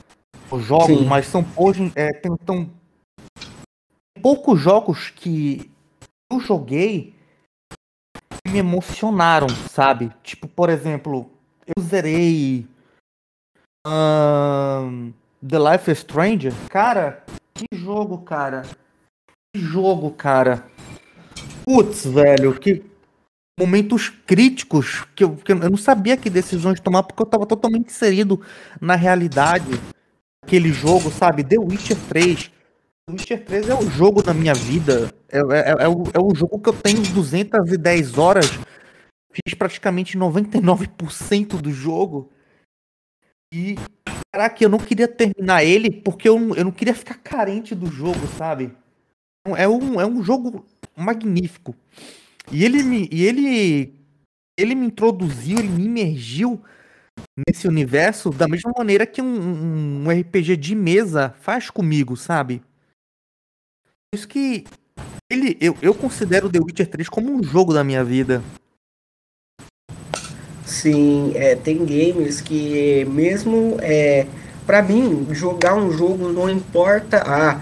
Speaker 2: jogos, Sim. mas são hoje. É, tem, tão, poucos jogos que eu joguei que me emocionaram, sabe? Tipo, por exemplo, eu zerei. Um, The Life is Stranger, cara, que jogo, cara. Que jogo, cara. Putz, velho, que momentos críticos que eu, que eu não sabia que decisões tomar porque eu tava totalmente inserido na realidade aquele jogo, sabe? The Witcher 3. The Witcher 3 é o jogo da minha vida. É, é, é, o, é o jogo que eu tenho 210 horas. Fiz praticamente 99% do jogo. E Caraca, eu não queria terminar ele porque eu, eu não queria ficar carente do jogo, sabe? É um, é um jogo magnífico. E ele me, e ele, ele me introduziu, ele me imergiu nesse universo da mesma maneira que um, um RPG de mesa faz comigo, sabe? Por isso que ele, eu, eu considero The Witcher 3 como um jogo da minha vida.
Speaker 1: Sim, é, tem games que mesmo é, para mim jogar um jogo não importa ah,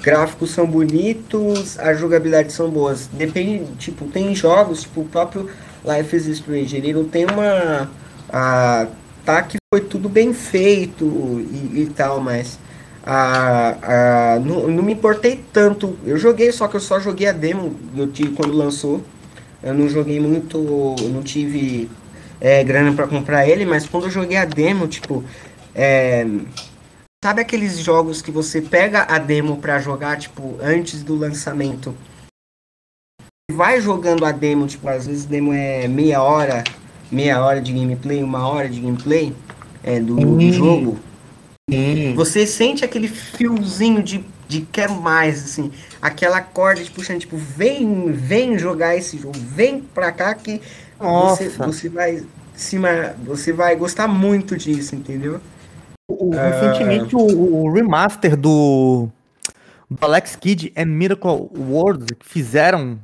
Speaker 1: gráficos são bonitos, a jogabilidade são boas. Depende, tipo, tem jogos, tipo o próprio Life is Strange, ele não tem uma a, tá que foi tudo bem feito e, e tal, mas a, a, não, não me importei tanto. Eu joguei, só que eu só joguei a demo eu tive, quando lançou. Eu não joguei muito, não tive é, grana para comprar ele, mas quando eu joguei a demo, tipo, é, sabe aqueles jogos que você pega a demo para jogar, tipo, antes do lançamento? Vai jogando a demo, tipo, às vezes a demo é meia hora, meia hora de gameplay, uma hora de gameplay é, do, do jogo. Você sente aquele fiozinho de, de quero mais, assim, aquela corda te puxando, tipo, vem, vem jogar esse jogo, vem pra cá que você, você vai cima, você vai gostar muito disso, entendeu?
Speaker 2: O, recentemente uh... o, o, remaster do, do Alex Kidd and Miracle World que fizeram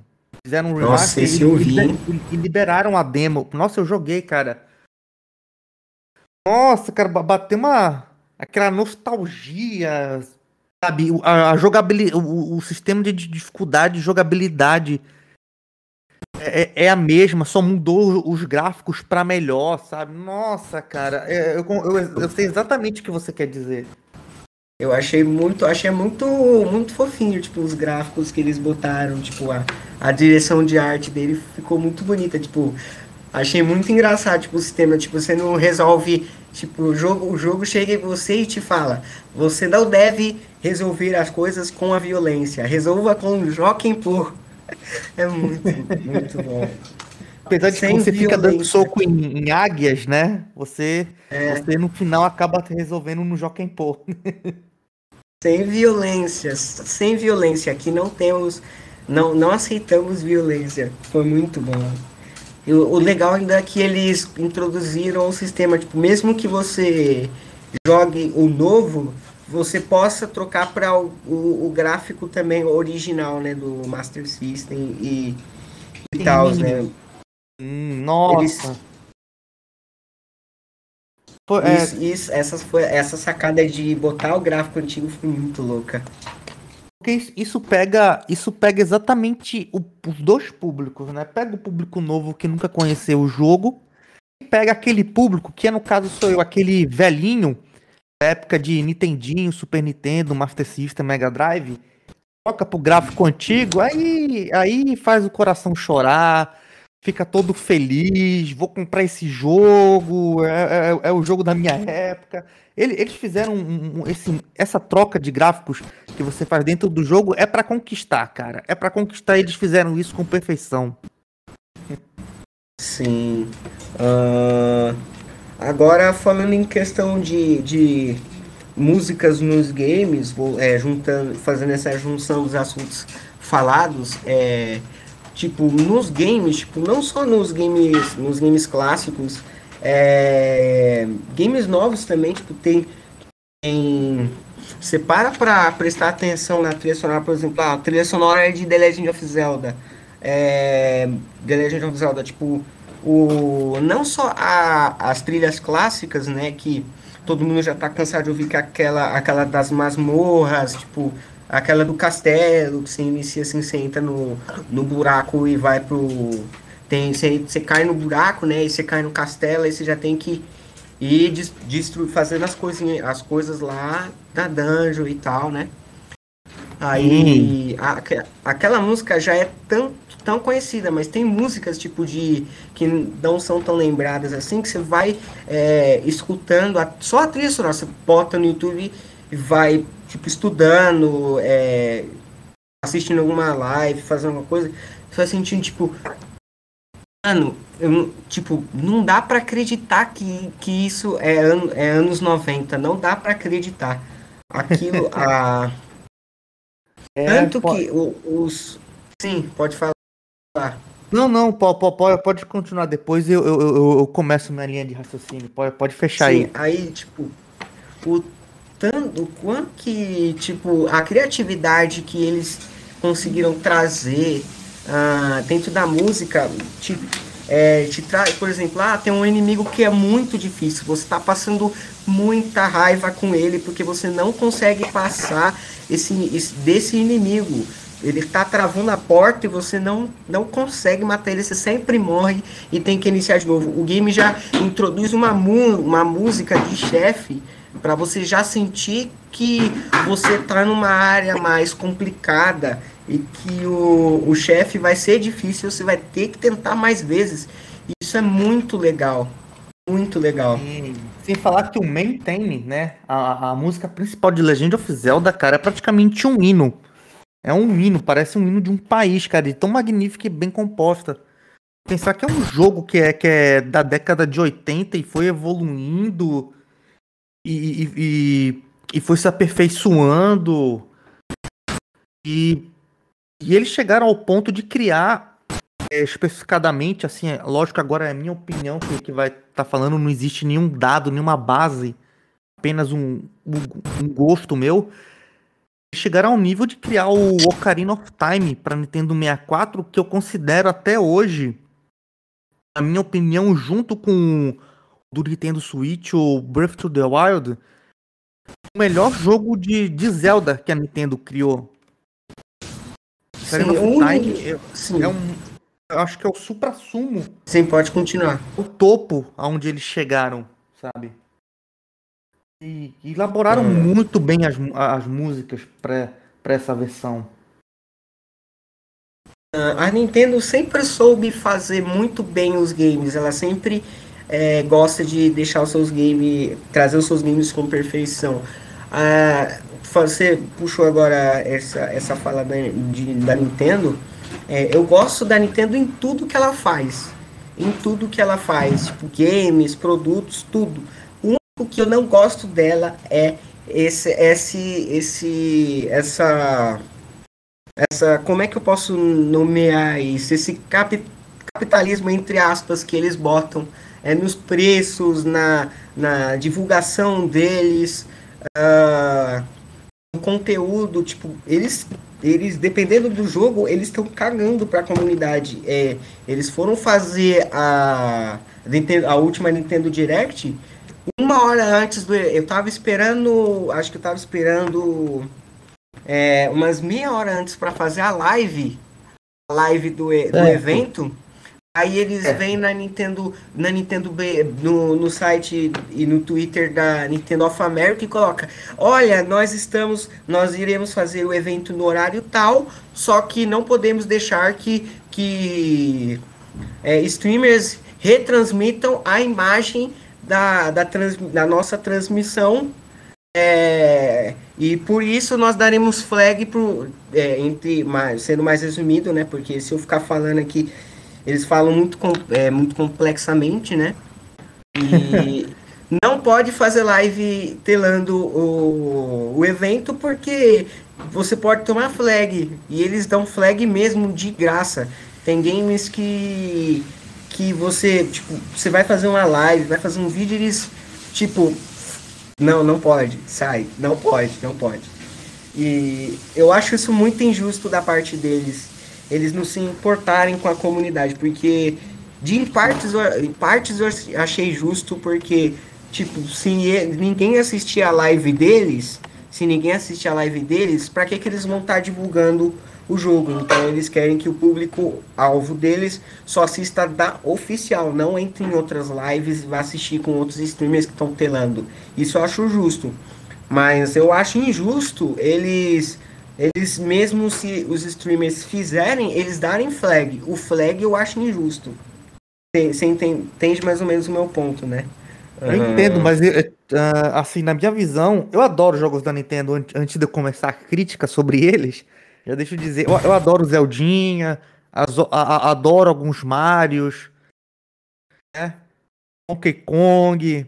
Speaker 2: fizeram um
Speaker 1: remaster Nossa, e,
Speaker 2: e, liberaram a demo. Nossa, eu joguei, cara. Nossa, cara, bateu uma aquela nostalgia, sabe? A, a jogabilidade, o, o sistema de dificuldade, de jogabilidade é, é, é a mesma, só mudou os gráficos para melhor, sabe? Nossa, cara, é, eu, eu, eu, sei exatamente o que você quer dizer.
Speaker 1: Eu achei muito, achei muito, muito fofinho, tipo, os gráficos que eles botaram, tipo, a, a direção de arte dele ficou muito bonita, tipo, achei muito engraçado, tipo, o sistema, tipo, você não resolve, tipo, o jogo, o jogo chega em você e te fala, você não deve resolver as coisas com a violência, resolva com o Joaquim Pô. É muito, muito bom.
Speaker 2: Apesar de Sem que você violência. fica dando soco em, em águias, né? Você, é. você no final acaba resolvendo no Joaquim Pô.
Speaker 1: Sem violência, sem violência. Aqui não temos, não, não aceitamos violência. Foi muito bom. E o, o legal ainda é que eles introduziram o sistema, tipo, mesmo que você jogue o novo, você possa trocar para o, o, o, gráfico também original, né, do Master System e, e tal, né?
Speaker 2: Hum, nossa. Eles...
Speaker 1: Pô, é... isso, isso, essa, foi, essa sacada de botar o gráfico antigo foi muito louca.
Speaker 2: Porque isso pega, isso pega exatamente o, os dois públicos, né? Pega o público novo que nunca conheceu o jogo e pega aquele público que, no caso, sou eu, aquele velhinho época de Nintendinho, Super Nintendo, Master System, Mega Drive, toca pro gráfico antigo, aí, aí faz o coração chorar, fica todo feliz, vou comprar esse jogo, é, é, é o jogo da minha época. Eles fizeram um, um, esse, essa troca de gráficos que você faz dentro do jogo é para conquistar, cara. É para conquistar. Eles fizeram isso com perfeição.
Speaker 1: Sim. Uh, agora, falando em questão de, de músicas nos games, vou, é, juntando, fazendo essa junção dos assuntos falados, é, tipo, nos games, tipo, não só nos games, nos games clássicos, é, games novos também, tipo, tem, tem você para pra prestar atenção na trilha sonora, por exemplo, a trilha sonora é de The Legend of Zelda. É, The Legend of Zelda, tipo, o, não só a, as trilhas clássicas, né, que todo mundo já tá cansado de ouvir que aquela, aquela das masmorras, tipo, aquela do castelo, que você inicia assim, você entra no, no buraco e vai pro. Tem, você, você cai no buraco, né? E você cai no castelo, aí você já tem que ir destruir, fazendo as, coisinhas, as coisas lá da dungeon e tal, né? Aí hum. a, aquela música já é tão, tão conhecida, mas tem músicas tipo de que não são tão lembradas assim que você vai é, escutando a, só a trilha sonora, você bota no YouTube e vai tipo estudando, é, assistindo alguma live, fazendo alguma coisa, você vai sentindo tipo mano, eu, tipo, não dá para acreditar que, que isso é, an, é anos 90, não dá para acreditar. Aquilo a é, Tanto pode... que os. Sim, pode falar.
Speaker 2: Não, não, pode, pode continuar depois eu, eu, eu, eu começo minha linha de raciocínio. Pode, pode fechar Sim,
Speaker 1: aí. Aí, tipo, o tanto, quanto que, tipo, a criatividade que eles conseguiram trazer uh, dentro da música, tipo, é, te traz, por exemplo, ah, tem um inimigo que é muito difícil, você está passando muita raiva com ele porque você não consegue passar esse, esse desse inimigo. Ele está travando a porta e você não, não consegue matar ele, você sempre morre e tem que iniciar de novo. O game já introduz uma, uma música de chefe para você já sentir que você está numa área mais complicada e que o, o chefe vai ser difícil, você vai ter que tentar mais vezes. Isso é muito legal. Muito legal.
Speaker 2: E, sem falar que o main theme, né? A, a música principal de Legend of Zelda, cara, é praticamente um hino. É um hino, parece um hino de um país, cara, e tão magnífica e bem composta. Pensar que é um jogo que é, que é da década de 80 e foi evoluindo e, e, e, foi se aperfeiçoando. E e eles chegaram ao ponto de criar é, especificadamente, assim, é, lógico agora é a minha opinião que, que vai estar tá falando, não existe nenhum dado, nenhuma base, apenas um, um, um gosto meu. Chegaram ao nível de criar o Ocarina of Time para Nintendo 64, que eu considero até hoje, na minha opinião, junto com do Nintendo Switch, o Breath of the Wild, o melhor jogo de, de Zelda que a Nintendo criou. Ocarina of Time é, sim. é um. Eu acho que é o supra-sumo.
Speaker 1: Sim, pode continuar.
Speaker 2: O topo aonde eles chegaram, sabe? E, e elaboraram é. muito bem as, as músicas para essa versão.
Speaker 1: Ah, a Nintendo sempre soube fazer muito bem os games. Ela sempre é, gosta de deixar os seus games, trazer os seus games com perfeição. Ah, você puxou agora essa, essa fala da, de, da Nintendo. É, eu gosto da Nintendo em tudo que ela faz. Em tudo que ela faz. Tipo, games, produtos, tudo. O único que eu não gosto dela é esse, esse, esse, essa, essa, como é que eu posso nomear isso? Esse cap, capitalismo entre aspas que eles botam é, nos preços, na, na divulgação deles. Uh, conteúdo, tipo, eles, eles dependendo do jogo, eles estão cagando para a comunidade. É, eles foram fazer a, a última Nintendo Direct uma hora antes do. Eu tava esperando. Acho que eu tava esperando é, umas meia hora antes para fazer a live. A live do, do evento. Aí eles é. vêm na Nintendo, na Nintendo no, no site e no Twitter da Nintendo of America e coloca: "Olha, nós estamos, nós iremos fazer o evento no horário tal, só que não podemos deixar que que é, streamers retransmitam a imagem da, da, trans, da nossa transmissão é, e por isso nós daremos flag pro, é, entre mais, sendo mais resumido, né? Porque se eu ficar falando aqui eles falam muito, é, muito complexamente, né? E não pode fazer live telando o, o evento porque você pode tomar flag. E eles dão flag mesmo de graça. Tem games que que você, tipo, você vai fazer uma live, vai fazer um vídeo e eles, tipo, não, não pode, sai, não pode, não pode. E eu acho isso muito injusto da parte deles eles não se importarem com a comunidade, porque de partes, em partes eu achei justo, porque, tipo, se ninguém assistir a live deles, se ninguém assistir a live deles, para que, que eles vão estar tá divulgando o jogo? Então eles querem que o público-alvo deles só assista da oficial, não entre em outras lives e vá assistir com outros streamers que estão telando. Isso eu acho justo. Mas eu acho injusto eles eles mesmo se os streamers fizerem, eles darem flag. O flag eu acho injusto. Você entende mais ou menos o meu ponto, né?
Speaker 2: Eu entendo, mas uh, assim, na minha visão, eu adoro jogos da Nintendo antes de eu começar a crítica sobre eles. Já deixa eu dizer, eu, eu adoro Zeldinha, as, a, a, adoro alguns Marios, né? Donkey Kong.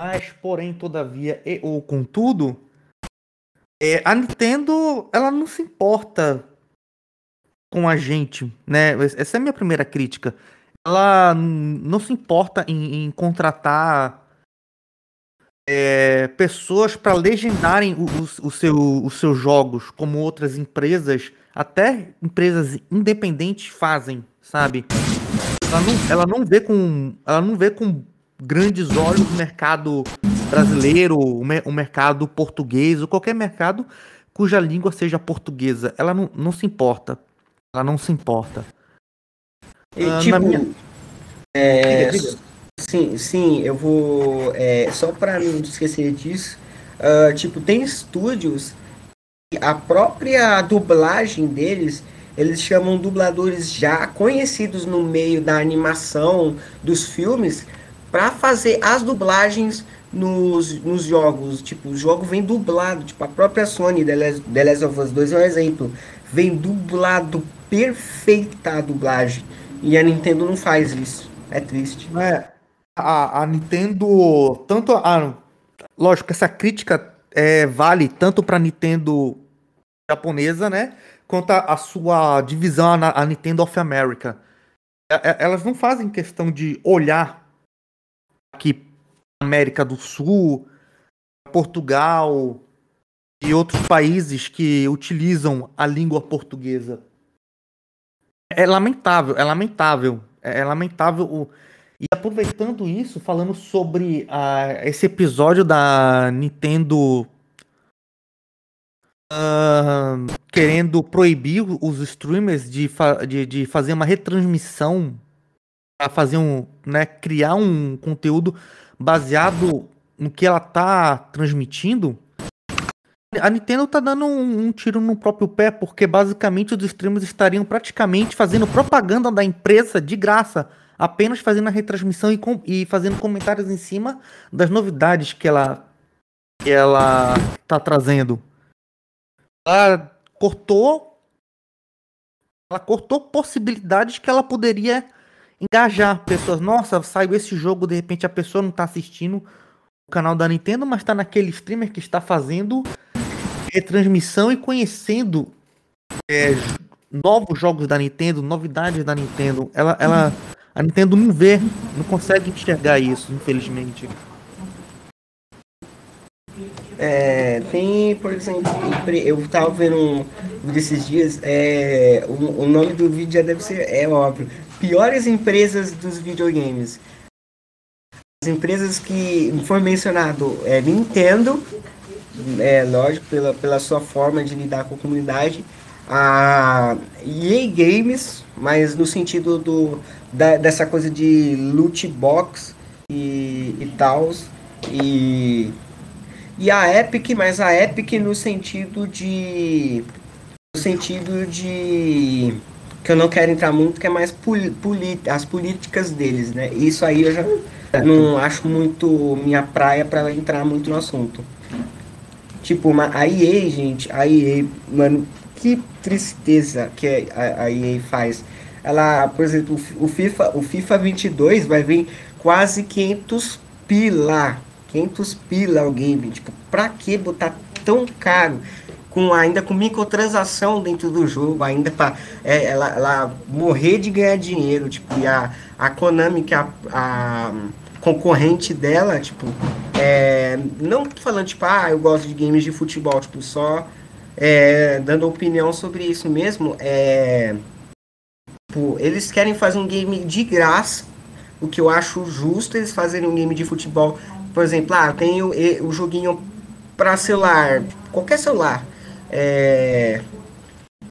Speaker 2: Mas, porém, todavia, e, ou contudo, é, a Nintendo, ela não se importa com a gente, né? Essa é a minha primeira crítica. Ela não se importa em, em contratar é, pessoas para legendarem os, o seu, os seus jogos, como outras empresas, até empresas independentes fazem, sabe? Ela não, ela não vê com, ela não vê com grandes olhos o mercado brasileiro, o, o mercado português, ou qualquer mercado cuja língua seja portuguesa. Ela não, não se importa. Ela não se importa.
Speaker 1: E, uh, tipo, minha... é. Sim, sim, eu vou. É, só para não esquecer disso, uh, tipo, tem estúdios a própria dublagem deles eles chamam dubladores já conhecidos no meio da animação dos filmes para fazer as dublagens nos, nos jogos. Tipo, o jogo vem dublado. Tipo, a própria Sony, The Last, The of Us 2 é um exemplo. Vem dublado, perfeita a dublagem. E a Nintendo não faz isso. É triste.
Speaker 2: É, a, a Nintendo, tanto a. Lógico, essa crítica é, vale tanto para Nintendo japonesa, né? Quanto a, a sua divisão, a, a Nintendo of America. É, é, elas não fazem questão de olhar aqui América do Sul, Portugal e outros países que utilizam a língua portuguesa. É lamentável, é lamentável, é lamentável. O... E aproveitando isso, falando sobre uh, esse episódio da Nintendo uh, querendo proibir os streamers de, fa de, de fazer uma retransmissão para fazer um, né, criar um conteúdo baseado no que ela tá transmitindo, a Nintendo tá dando um, um, tiro no próprio pé, porque basicamente os streamers estariam praticamente fazendo propaganda da empresa de graça, apenas fazendo a retransmissão e, com, e fazendo comentários em cima das novidades que ela, que ela tá trazendo. Ela cortou. Ela cortou possibilidades que ela poderia engajar pessoas. Nossa, saiu esse jogo, de repente a pessoa não tá assistindo o canal da Nintendo, mas tá naquele streamer que está fazendo retransmissão e conhecendo é, novos jogos da Nintendo, novidades da Nintendo. Ela, ela, a Nintendo não vê, não consegue enxergar isso, infelizmente.
Speaker 1: É, tem, por exemplo, eu tava vendo um desses dias, é, o, o, nome do vídeo já deve ser, é óbvio, piores empresas dos videogames. As empresas que foi mencionado é Nintendo, é lógico, pela, pela sua forma de lidar com a comunidade. a EA Games, mas no sentido do, da, dessa coisa de loot box e, e tal. E, e a Epic, mas a Epic no sentido de. No sentido de. Que eu não quero entrar muito, que é mais as políticas deles, né? Isso aí eu já não acho muito minha praia para entrar muito no assunto. Tipo, a EA, gente, a EA, mano, que tristeza que a, EA faz. Ela, por exemplo, o FIFA, o FIFA 22 vai vir quase 500 pila. 500 pila o game. Tipo, pra que botar tão caro? Com, ainda com microtransação dentro do jogo, ainda para é, ela, ela, morrer de ganhar dinheiro. Tipo, e a, a Konami, que é a, a concorrente dela, tipo, é, não falando, tipo, ah, eu gosto de games de futebol, tipo, só é, dando opinião sobre isso mesmo, é, tipo, eles querem fazer um game de graça, o que eu acho justo eles fazerem um game de futebol. Por exemplo, ah, tem o, o joguinho para celular, qualquer celular. É,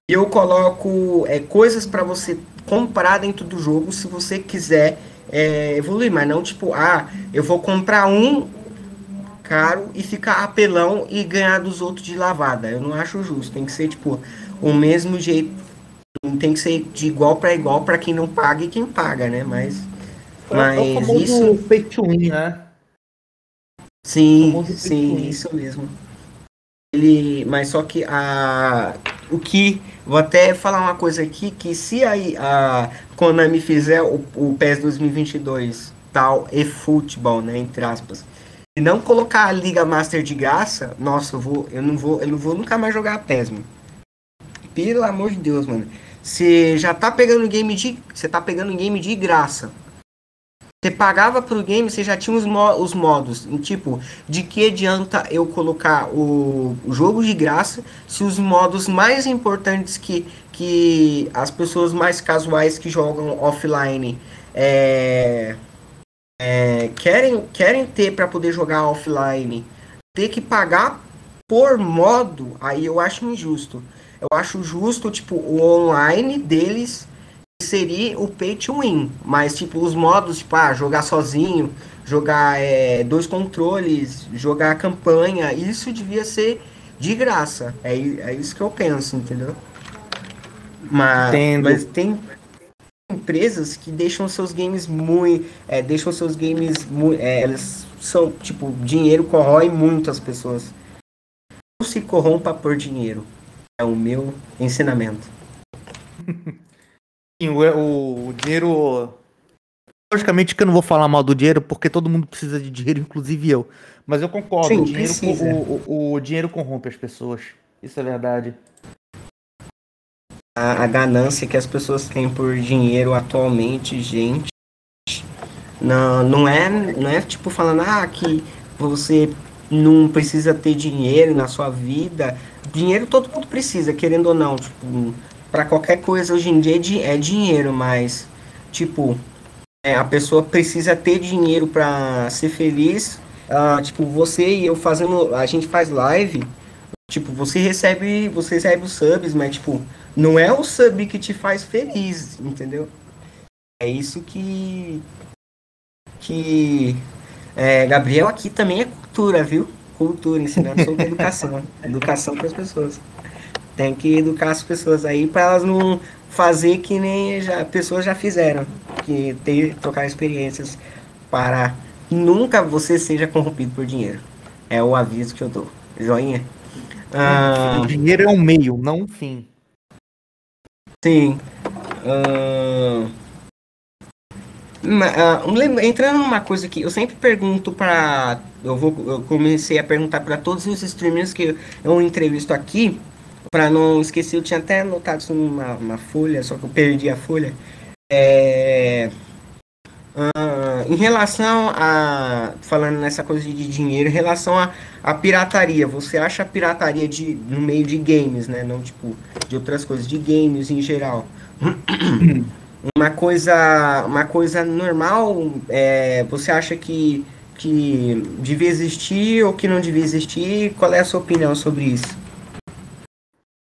Speaker 1: eu coloco é, coisas para você comprar dentro do jogo se você quiser é, evoluir, mas não tipo, ah, eu vou comprar um caro e ficar apelão e ganhar dos outros de lavada. Eu não acho justo. Tem que ser, tipo, o mesmo jeito. Tem que ser de igual para igual para quem não paga e quem paga, né? Mas.
Speaker 2: É, mas é o isso. Pay to win, né?
Speaker 1: Sim, sim, isso mesmo. Ele, mas só que a o que vou até falar uma coisa aqui que se aí a Konami fizer o, o PES 2022 tal e futebol, né, entre aspas, e não colocar a Liga Master de graça, nossa, eu vou, eu não vou, eu não vou nunca mais jogar a PES, mano. Pelo amor de Deus, mano. Você já tá pegando game de, você tá pegando game de graça. Você pagava pro game, você já tinha os, mo os modos. Tipo, de que adianta eu colocar o, o, jogo de graça se os modos mais importantes que, que as pessoas mais casuais que jogam offline é, é, querem, querem ter para poder jogar offline, ter que pagar por modo, aí eu acho injusto. Eu acho justo, tipo, o online deles seria o pay to win, mas, tipo, os modos, tipo, ah, jogar sozinho, jogar é, dois controles, jogar campanha, isso devia ser de graça. É, é isso que eu penso, entendeu? Mas, mas tem, empresas que deixam seus games muito. É, deixam seus games muito. É, elas são, tipo, dinheiro corrói muito as pessoas. Não se corrompa por dinheiro. É o meu ensinamento.
Speaker 2: Sim, o, o dinheiro. Logicamente que eu não vou falar mal do dinheiro, porque todo mundo precisa de dinheiro, inclusive eu. Mas eu concordo, Sim, o, dinheiro, o, o, o dinheiro corrompe as pessoas. Isso é verdade
Speaker 1: a, a, ganância que as pessoas têm por dinheiro atualmente, gente, não, não é, não é tipo falando ah, que você não precisa ter dinheiro na sua vida. Dinheiro todo mundo precisa, querendo ou não, tipo, para qualquer coisa hoje em dia é, é dinheiro, mas tipo, é, a pessoa precisa ter dinheiro para ser feliz. Uh, tipo, você e eu fazendo, a gente faz live, tipo, você recebe, você recebe os subs, mas tipo, não é o sub que te faz feliz, entendeu? É isso que. Que. É, Gabriel aqui também é cultura, viu? Cultura, ensinando sobre educação. educação para as pessoas. Tem que educar as pessoas aí para elas não fazer que nem já, pessoas já fizeram. Que ter, trocar experiências para nunca você seja corrompido por dinheiro. É o aviso que eu dou. Joinha?
Speaker 2: Ah, o dinheiro é um meio, não um fim.
Speaker 1: Sim. Uh... entrando numa coisa que eu sempre pergunto para eu vou eu comecei a perguntar para todos os streamers que eu entrevisto aqui para não esquecer eu tinha até anotado isso numa folha só que eu perdi a folha é, uh, em relação a falando nessa coisa de dinheiro em relação a, a pirataria você acha a pirataria de no meio de games né não tipo de outras coisas, de games em geral. uma coisa, uma coisa normal, é, você acha que, que devia existir ou que não devia existir? Qual é a sua opinião sobre isso?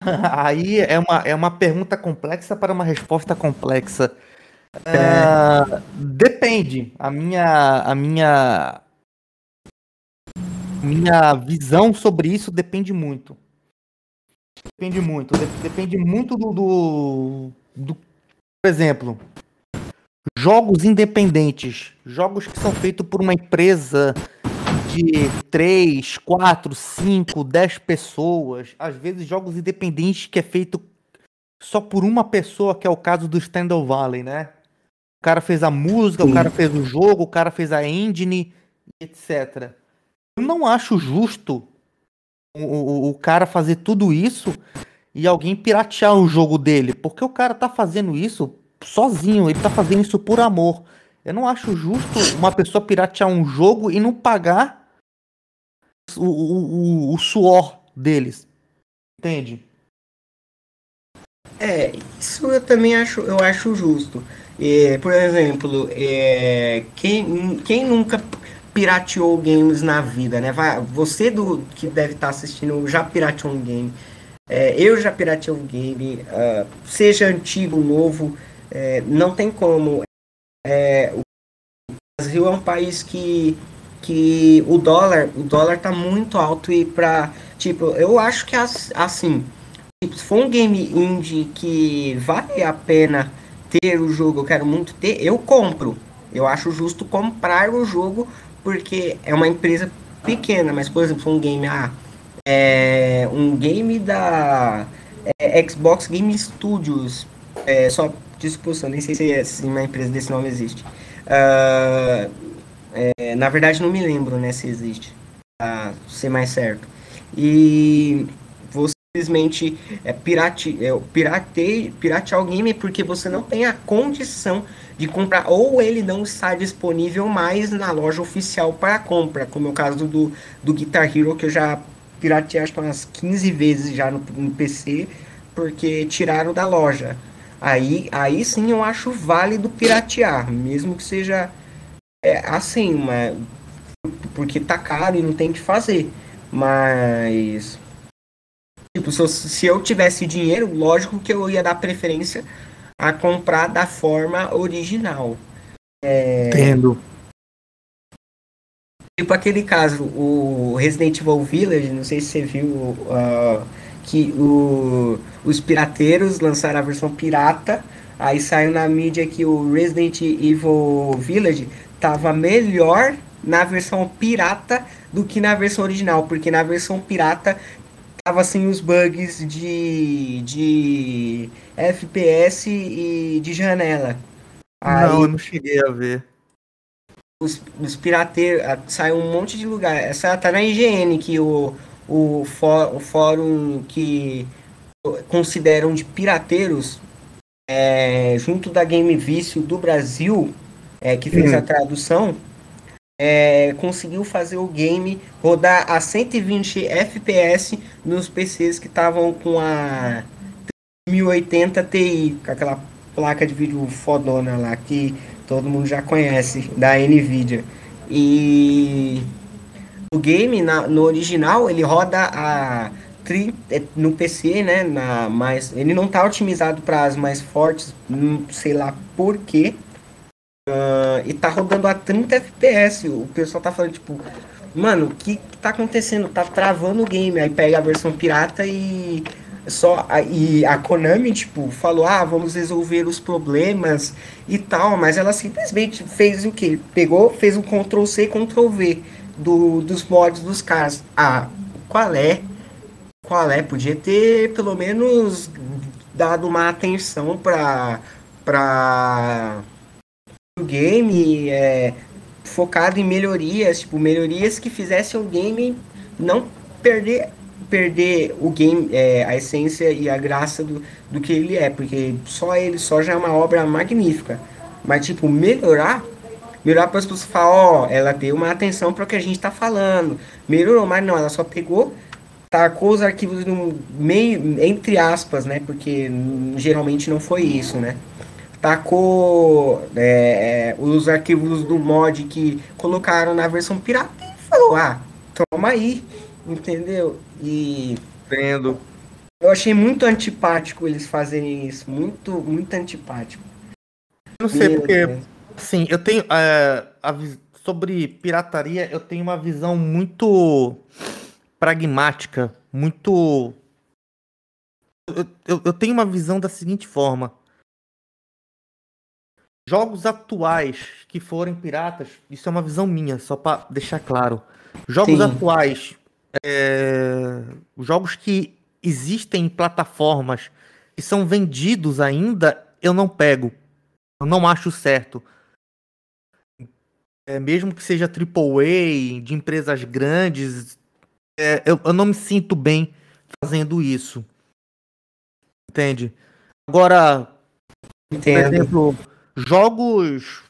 Speaker 2: Aí é uma, é uma pergunta complexa para uma resposta complexa. É... Uh, depende. A minha, a minha, minha visão sobre isso depende muito. Depende muito. Depende muito do, do, do por exemplo, jogos independentes, jogos que são feitos por uma empresa de 3, 4, 5, 10 pessoas, às vezes jogos independentes que é feito só por uma pessoa, que é o caso do Stendhal Valley, né? O cara fez a música, Sim. o cara fez o jogo, o cara fez a engine, etc. Eu não acho justo o, o, o cara fazer tudo isso e alguém piratear o jogo dele, porque o cara tá fazendo isso sozinho, ele tá fazendo isso por amor. Eu não acho justo uma pessoa piratear um jogo e não pagar o, o, o suor deles. Entende?
Speaker 1: É, isso eu também acho, eu acho justo. É, por exemplo, é, quem, quem nunca pirateou games na vida, né? Vai, você do que deve estar tá assistindo já pirateou um game. É, eu já pirateei um game, uh, seja antigo, novo, é, não tem como. É, o Brasil é um país que, que o dólar o dólar tá muito alto e para tipo eu acho que assim tipo, se for um game indie que vale a pena ter o jogo eu quero muito ter eu compro eu acho justo comprar o jogo porque é uma empresa pequena mas por exemplo um game ah, é um game da é, Xbox Game Studios é, só discussão, nem sei se, é, se uma empresa desse nome existe. Uh, é, na verdade, não me lembro né, se existe, para ser mais certo. E você simplesmente é, pirate, é, pirate, piratear o game porque você não tem a condição de comprar, ou ele não está disponível mais na loja oficial para compra, como é o caso do, do Guitar Hero, que eu já piratei acho que umas 15 vezes já no, no PC, porque tiraram da loja. Aí, aí sim eu acho válido piratear, mesmo que seja é, assim, uma, porque tá caro e não tem que fazer. Mas tipo, se eu, se eu tivesse dinheiro, lógico que eu ia dar preferência a comprar da forma original.
Speaker 2: É, Entendo.
Speaker 1: Tipo aquele caso, o Resident Evil Village, não sei se você viu uh, que o, os pirateiros lançaram a versão pirata, aí saiu na mídia que o Resident Evil Village tava melhor na versão pirata do que na versão original, porque na versão pirata tava sem os bugs de, de FPS e de janela.
Speaker 2: Aí, não, eu não cheguei a ver.
Speaker 1: Os, os pirateiros, saiu um monte de lugar. Essa tá na IGN que o, o, o fórum que consideram de pirateiros é, junto da Game Vício do Brasil, é, que fez a uhum. tradução, é, conseguiu fazer o game rodar a 120 FPS nos PCs que estavam com a 1080 Ti, com aquela placa de vídeo fodona lá que todo mundo já conhece, da Nvidia. E o game na, no original ele roda a é, no PC, né, na mais ele não tá otimizado para as mais fortes, não sei lá por quê. Uh, e tá rodando a 30 FPS. O pessoal tá falando tipo, mano, o que, que tá acontecendo? Tá travando o game. Aí pega a versão pirata e só e a Konami tipo falou ah vamos resolver os problemas e tal mas ela simplesmente fez o que pegou fez um Ctrl C Ctrl V do, dos mods dos caras. Ah, qual é? Qual é? Podia ter pelo menos dado uma atenção para para o game é, focado em melhorias, tipo melhorias que fizessem o game não perder perder o game, é, a essência e a graça do, do que ele é, porque só ele só já é uma obra magnífica. Mas tipo melhorar Melhor para as pessoas falar, ó, ela deu uma atenção para o que a gente está falando. Melhorou, mas não, ela só pegou, tacou os arquivos no meio, entre aspas, né? Porque geralmente não foi isso, né? Tacou é, é, os arquivos do mod que colocaram na versão pirata e falou, ah, toma aí, entendeu? E.
Speaker 2: Entendo.
Speaker 1: Eu achei muito antipático eles fazerem isso. Muito, muito antipático.
Speaker 2: Eu não sei, Meu porque. Deus. Assim, eu tenho. É, a, sobre pirataria, eu tenho uma visão muito pragmática, muito. Eu, eu, eu tenho uma visão da seguinte forma. Jogos atuais que forem piratas, isso é uma visão minha, só para deixar claro. Jogos Sim. atuais, é, jogos que existem em plataformas que são vendidos ainda, eu não pego. Eu não acho certo. É, mesmo que seja AAA, de empresas grandes, é, eu, eu não me sinto bem fazendo isso. Entende? Agora, Entendo. por exemplo, jogos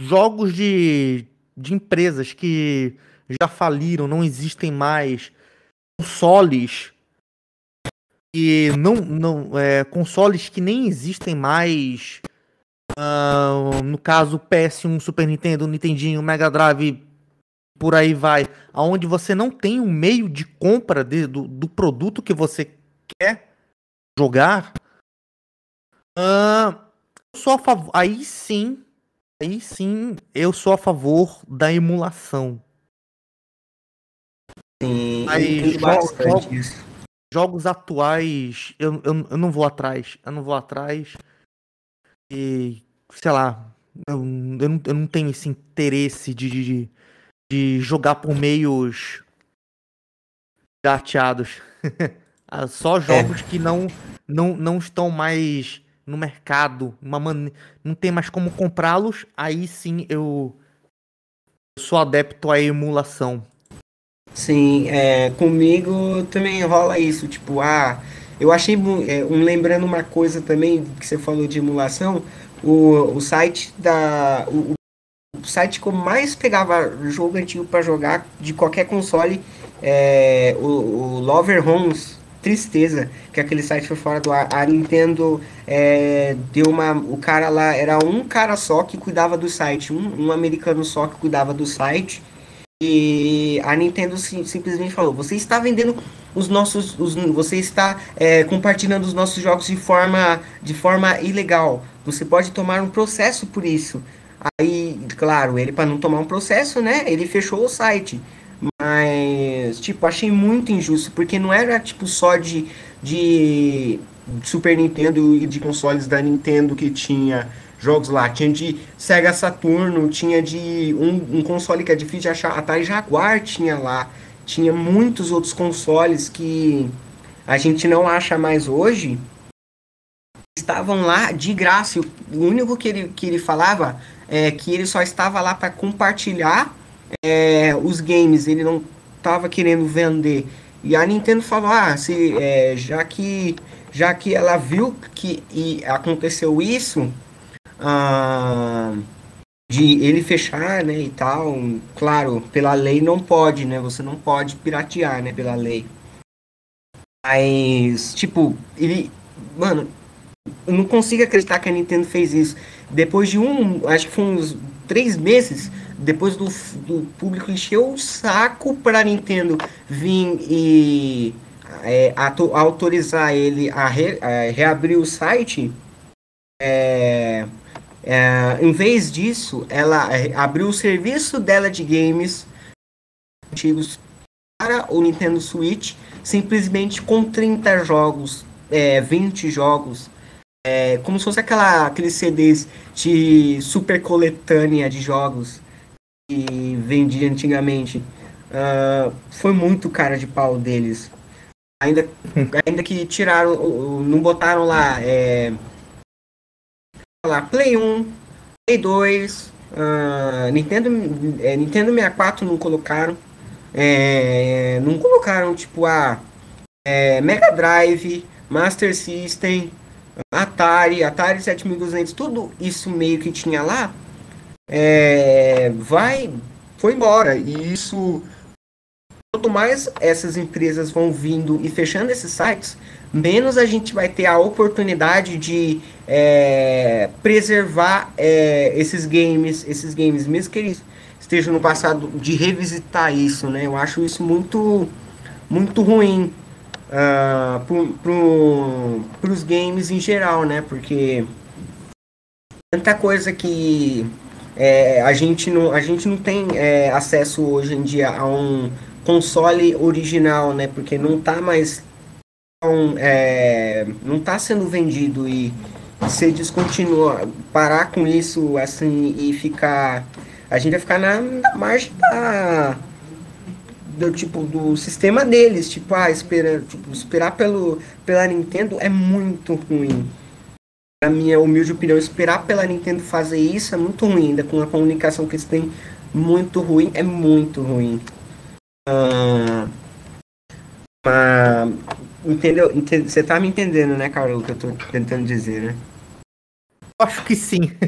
Speaker 2: jogos de, de empresas que já faliram, não existem mais, consoles e não, não é, consoles que nem existem mais. Uh, no caso, PS1, Super Nintendo, Nintendinho, Mega Drive, por aí vai, aonde você não tem um meio de compra de, do, do produto que você quer jogar, uh, sou a favor. Aí sim, aí sim, eu sou a favor da emulação.
Speaker 1: Sim, aí,
Speaker 2: jogos, jogos atuais, eu, eu, eu não vou atrás. Eu não vou atrás. E, sei lá, eu, eu, não, eu não tenho esse interesse de, de, de jogar por meios gateados. Ah, só jogos é. que não, não, não estão mais no mercado, uma man... não tem mais como comprá-los, aí sim eu... eu sou adepto à emulação.
Speaker 1: Sim, é, comigo também rola isso, tipo, ah, eu achei, é, um, lembrando uma coisa também que você falou de emulação, o, o site da, o, o site que eu mais pegava jogo antigo para jogar de qualquer console é o, o Lover Homes, tristeza que aquele site foi fora do ar. A Nintendo é, deu uma. O cara lá era um cara só que cuidava do site, um, um americano só que cuidava do site. E a Nintendo sim, simplesmente falou: você está vendendo os nossos. Os, você está é, compartilhando os nossos jogos de forma, de forma ilegal. Você pode tomar um processo por isso. Aí, claro, ele para não tomar um processo, né? Ele fechou o site. Mas, tipo, achei muito injusto, porque não era tipo só de, de Super Nintendo e de consoles da Nintendo que tinha jogos lá. Tinha de Sega Saturno, tinha de um, um console que é difícil de achar, Atari Jaguar tinha lá. Tinha muitos outros consoles que a gente não acha mais hoje. Estavam lá de graça. O único que ele, que ele falava é que ele só estava lá para compartilhar é, os games. Ele não estava querendo vender. E a Nintendo falou: ah, se, é, já que já que ela viu que e aconteceu isso, ah, de ele fechar, né, e tal. Claro, pela lei não pode, né? Você não pode piratear, né, pela lei. Mas, tipo, ele. Mano, eu não consigo acreditar que a Nintendo fez isso. Depois de um. Acho que foi uns três meses. Depois do, do público encher o saco pra Nintendo vir e é, autorizar ele a, re, a reabrir o site. É, é, em vez disso, ela abriu o serviço dela de games antigos para o Nintendo Switch, simplesmente com 30 jogos, é, 20 jogos, é, como se fosse aquela, aqueles CDs de super coletânea de jogos que vendia antigamente. Uh, foi muito cara de pau deles. Ainda, ainda que tiraram, não botaram lá. É, lá, Play 1, Play 2, uh, ah, Nintendo, é, Nintendo 64 não colocaram. É, não colocaram tipo a é, Mega Drive, Master System, Atari, Atari 7200, tudo isso meio que tinha lá, é, vai, foi embora. E isso, quanto mais essas empresas vão vindo e fechando esses sites, menos a gente vai ter a oportunidade de é, preservar é, esses games, esses games, mesmo que eles estejam no passado, de revisitar isso, né? Eu acho isso muito, muito ruim. uh, pro, pro, pros games em geral, né? Porque tanta coisa que é, a, gente não, a gente não tem é, acesso hoje em dia a um console original, né? Porque não tá mais tão, é, não tá sendo vendido e se descontinuar, parar com isso assim e ficar a gente vai ficar na, na margem da do tipo do sistema deles, tipo, ah, espera, tipo, esperar pelo pela Nintendo é muito ruim. Na minha humilde opinião, esperar pela Nintendo fazer isso é muito ruim, ainda com a comunicação que eles têm muito ruim, é muito ruim. Ah, entendeu? Você tá me entendendo, né, Carol, o que eu tô tentando dizer, né?
Speaker 2: Acho que sim.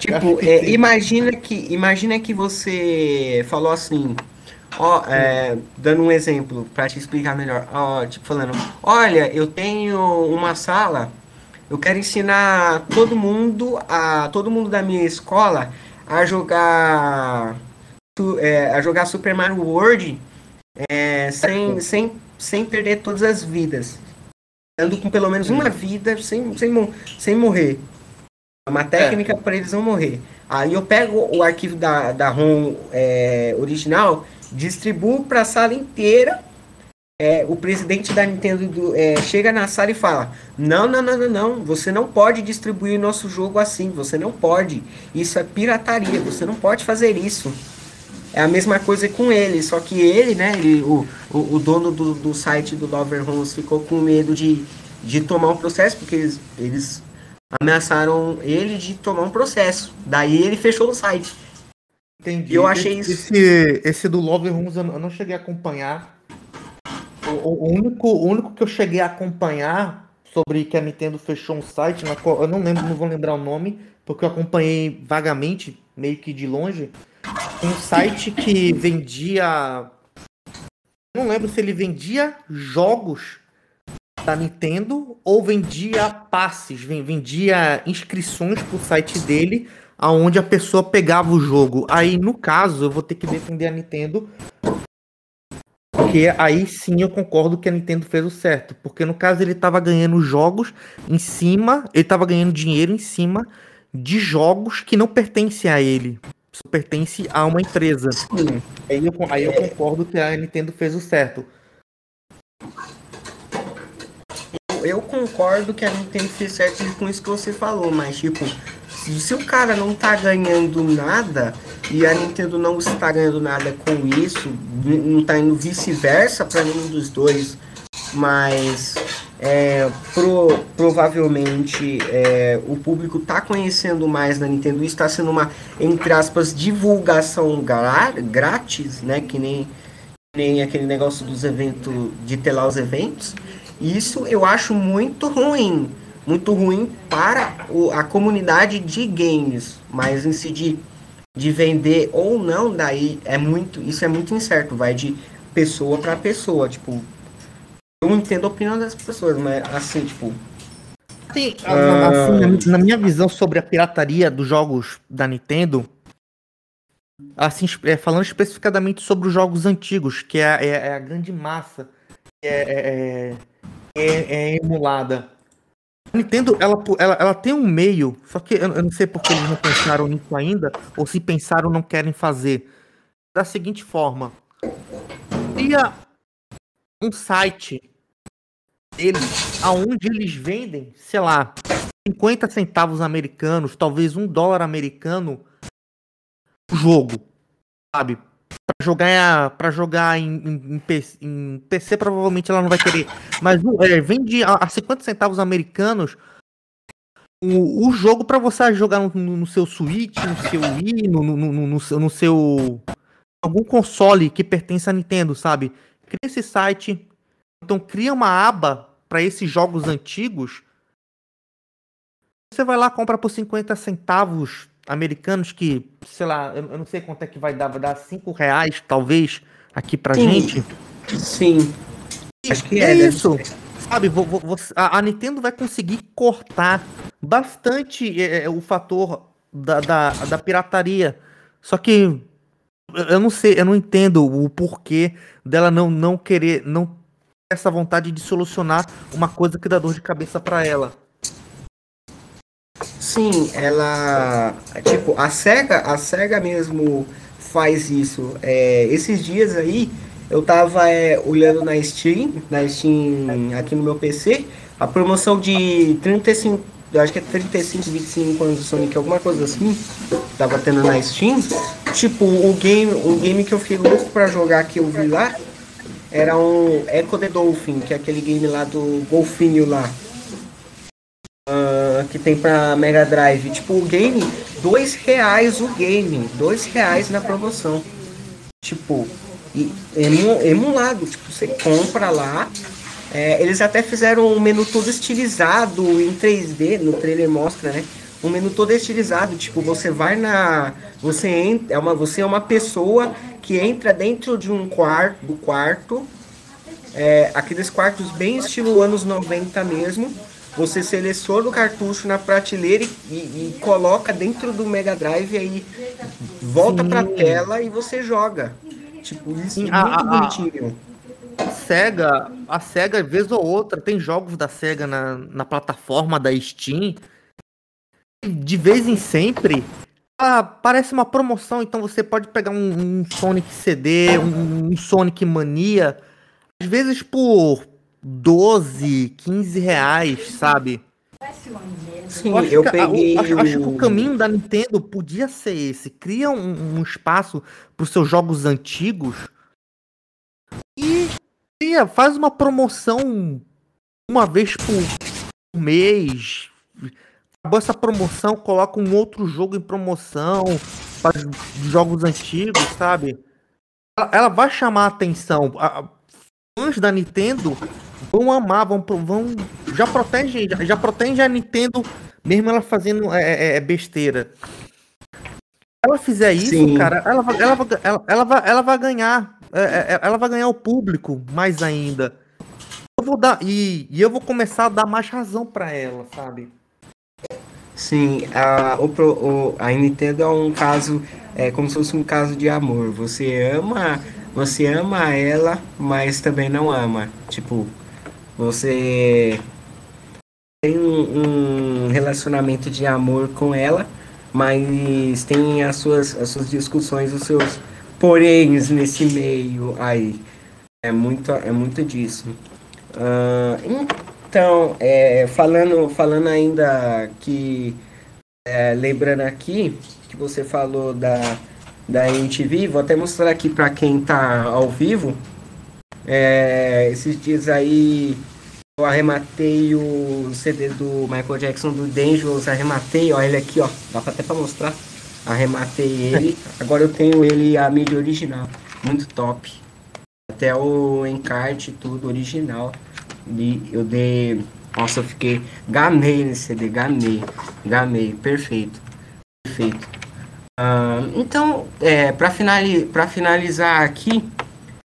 Speaker 1: Tipo, é, imagina que imagina que você falou assim, ó, é, dando um exemplo para te explicar melhor, ó, tipo falando, olha, eu tenho uma sala, eu quero ensinar todo mundo a todo mundo da minha escola a jogar é, a jogar Super Mario World é, sem, sem, sem perder todas as vidas, dando com pelo menos uma vida sem, sem, sem morrer. É uma técnica é. para eles não morrer. Aí eu pego o arquivo da, da ROM é, original, distribuo para a sala inteira. É, o presidente da Nintendo do, é, chega na sala e fala: não, não, não, não, não, você não pode distribuir nosso jogo assim, você não pode. Isso é pirataria, você não pode fazer isso. É a mesma coisa com ele, só que ele, né, ele, o, o, o dono do, do site do Lover Homes ficou com medo de, de tomar um processo, porque eles, eles ameaçaram ele de tomar um processo. Daí ele fechou o site.
Speaker 2: Entendi. E eu achei esse, isso. Esse, esse do Love Rooms eu não cheguei a acompanhar. O, único, o único que eu cheguei a acompanhar sobre que a Nintendo fechou um site, na qual, eu não lembro, não vou lembrar o nome, porque eu acompanhei vagamente, meio que de longe, um site que vendia. Não lembro se ele vendia jogos da Nintendo ou vendia passes, vendia inscrições pro site dele, aonde a pessoa pegava o jogo. Aí, no caso, eu vou ter que defender a Nintendo, porque aí sim eu concordo que a Nintendo fez o certo, porque no caso ele estava ganhando jogos em cima, ele estava ganhando dinheiro em cima de jogos que não pertencem a ele. Isso pertence a uma empresa. Aí eu, aí eu concordo que a Nintendo fez o certo
Speaker 1: eu concordo que a Nintendo fez certo com isso que você falou, mas tipo, se o cara não tá ganhando nada e a Nintendo não está ganhando nada com isso, não tá indo vice-versa para nenhum dos dois, mas é, pro, provavelmente é, o público tá conhecendo mais da Nintendo, está sendo uma, entre aspas, divulgação grátis, né? Que nem, nem aquele negócio dos eventos, de ter lá os eventos. Isso eu acho muito ruim. Muito ruim para o, a comunidade de games. Mas em si de, de vender ou não, daí é muito. Isso é muito incerto. Vai de pessoa para pessoa. Tipo, eu entendo a opinião das pessoas, mas assim, tipo.
Speaker 2: Sim, assim, na minha visão sobre a pirataria dos jogos da Nintendo, assim, é, falando especificadamente sobre os jogos antigos, que é, é, é a grande massa, é, é, é é, é emulada. Nintendo, ela, ela, ela tem um meio, só que eu, eu não sei porque eles não pensaram nisso ainda, ou se pensaram não querem fazer. Da seguinte forma: cria um site deles, aonde eles vendem, sei lá, 50 centavos americanos, talvez um dólar americano, jogo, sabe? Para jogar para jogar em, em, em, PC, provavelmente ela não vai querer. Mas é, vende a, a 50 centavos americanos o, o jogo para você jogar no, no, seu Switch, no seu Wii, no, no, no, no, seu algum console que pertence à Nintendo, sabe? Cria esse site, então cria uma aba para esses jogos antigos. Você vai lá compra por 50 centavos americanos que, sei lá, eu, eu não sei quanto é que vai dar, vai dar 5 reais, talvez, aqui pra Sim. gente.
Speaker 1: Sim.
Speaker 2: Acho que é, é isso. Sabe, vou, vou, a, a, Nintendo vai conseguir cortar bastante é, é, o fator da, da, da pirataria. Só que eu não sei, eu não entendo o porquê dela não, não querer, não essa vontade de solucionar uma coisa que dá dor de cabeça para ela.
Speaker 1: Sim, ela. Tipo, a SEGA, a SEGA mesmo faz isso. É, esses dias aí, eu tava é, olhando na Steam, na Steam aqui no meu PC, a promoção de 35, acho que é 35, 25 anos do Sonic, alguma coisa assim, tava tendo na Steam. Tipo, o game, o game que eu fiquei louco pra jogar que eu vi lá era um Echo the Dolphin, que é aquele game lá do golfinho lá. Uh, que tem pra Mega Drive. Tipo, o game, dois reais o game, dois reais na promoção. Tipo, e emulado, tipo, você compra lá. É, eles até fizeram um menu todo estilizado em 3D, no trailer mostra, né? Um menu todo estilizado, tipo, você vai na. Você entra, é uma, você é uma pessoa que entra dentro de um quarto, do quarto, é, aqueles quartos bem estilo anos 90 mesmo. Você seleciona o cartucho na prateleira e, e, e coloca dentro do Mega Drive aí volta Sim. pra tela e você joga. Tipo, isso Sim, é muito a, bonitinho.
Speaker 2: A, a SEGA, a SEGA, vez ou outra, tem jogos da SEGA na, na plataforma da Steam. De vez em sempre, ah, parece uma promoção, então você pode pegar um, um Sonic CD, um, um, Sonic Mania, às vezes por 12, 15 reais, sabe?
Speaker 1: Sim, eu, eu peguei.
Speaker 2: A, acho, acho, que o caminho da Nintendo podia ser esse: cria um, um espaço para os seus jogos antigos e cria, faz uma promoção uma vez por mês, acabou essa promoção, coloca um outro jogo em promoção para jogos antigos, sabe? Ela, ela vai chamar a atenção. A, fãs da Nintendo vão amar, vão, vão já protege, já, já protege a Nintendo mesmo ela fazendo é, é, é besteira. Se ela fizer isso, Sim. cara, ela, vai, ela, ela, ela, vai, ela vai ganhar, é, é, ela vai ganhar o público mais ainda. Eu vou dar e, e eu vou começar a dar mais razão para ela, sabe?
Speaker 1: Sim, a, o, o, a Nintendo é um caso, é como se fosse um caso de amor. Você ama, você ama ela, mas também não ama. Tipo, você tem um, relacionamento de amor com ela, mas tem as suas, as suas discussões, os seus poréns nesse meio aí. É muito, é muito disso. Uh, então, é, falando, falando ainda que. É, lembrando aqui que você falou da, da MTV, vou até mostrar aqui para quem tá ao vivo. É, esses dias aí eu arrematei o CD do Michael Jackson do Dangerous, arrematei, ó, ele aqui, ó, dá até para mostrar. Arrematei ele, agora eu tenho ele a mídia original, muito top. Até o encarte tudo original. E eu dei. Nossa, eu fiquei. Gamei nesse CD, gamei. Gamei, perfeito. Perfeito. Uh, então, é, para finali finalizar aqui,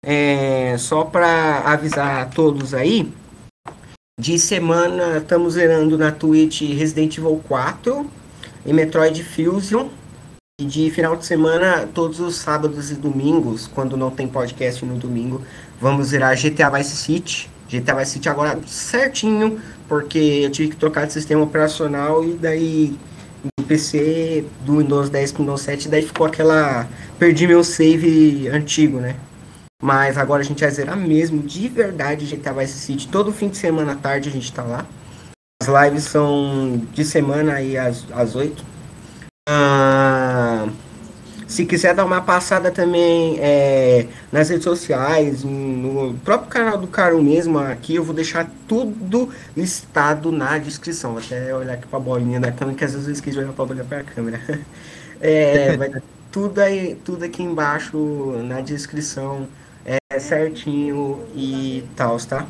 Speaker 1: é, só para avisar a todos aí, de semana estamos zerando na Twitch Resident Evil 4 e Metroid Fusion. E de final de semana, todos os sábados e domingos, quando não tem podcast no domingo, vamos zerar GTA Vice City GTA Vice City agora certinho, porque eu tive que trocar de sistema operacional e daí do PC do Windows 10 para Windows 7, daí ficou aquela. Perdi meu save antigo, né? Mas agora a gente vai zerar mesmo, de verdade, GTA Vice City. Todo fim de semana à tarde a gente tá lá. As lives são de semana aí às, às 8. Ah, se quiser dar uma passada também é, nas redes sociais, no próprio canal do Caro mesmo, aqui eu vou deixar tudo listado na descrição. Vou até olhar aqui pra bolinha da câmera, que às vezes eu esqueci de olhar pra bolinha pra câmera. É, vai tudo aí, tudo aqui embaixo na descrição, certinho e tal, tá?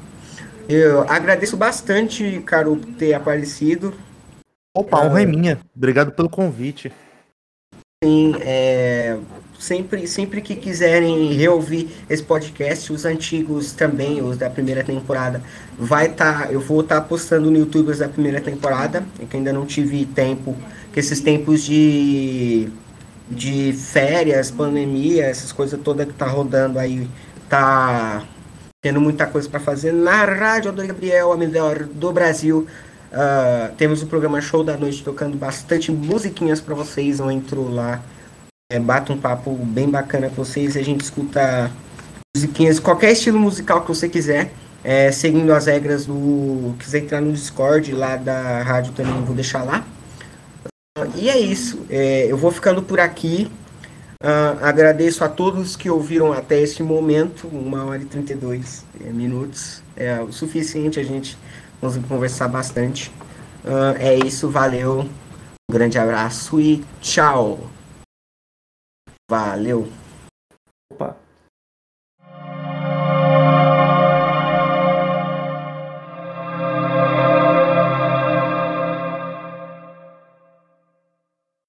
Speaker 1: Eu agradeço bastante, Caro, por ter aparecido.
Speaker 2: Opa, honra é minha. Obrigado pelo convite.
Speaker 1: Sim, é, sempre, sempre que quiserem reouvir esse podcast, os antigos também, os da primeira temporada, vai estar. Tá, eu vou estar tá postando no YouTube os da primeira temporada, é que ainda não tive tempo, que esses tempos de, de férias, pandemia, essas coisas todas que tá rodando aí, tá tendo muita coisa para fazer na Rádio do Gabriel, a melhor do Brasil. Uh, temos o programa Show da Noite tocando bastante musiquinhas para vocês. Eu entro lá, é, bato um papo bem bacana com vocês. A gente escuta musiquinhas, qualquer estilo musical que você quiser. É, seguindo as regras do. Quiser entrar no Discord lá da rádio também, vou deixar lá. E é isso. É, eu vou ficando por aqui. Uh, agradeço a todos que ouviram até esse momento, uma hora e 32 é, minutos. É o suficiente, a gente conseguir conversar bastante. Uh, é isso, valeu. Um grande abraço e tchau. Valeu.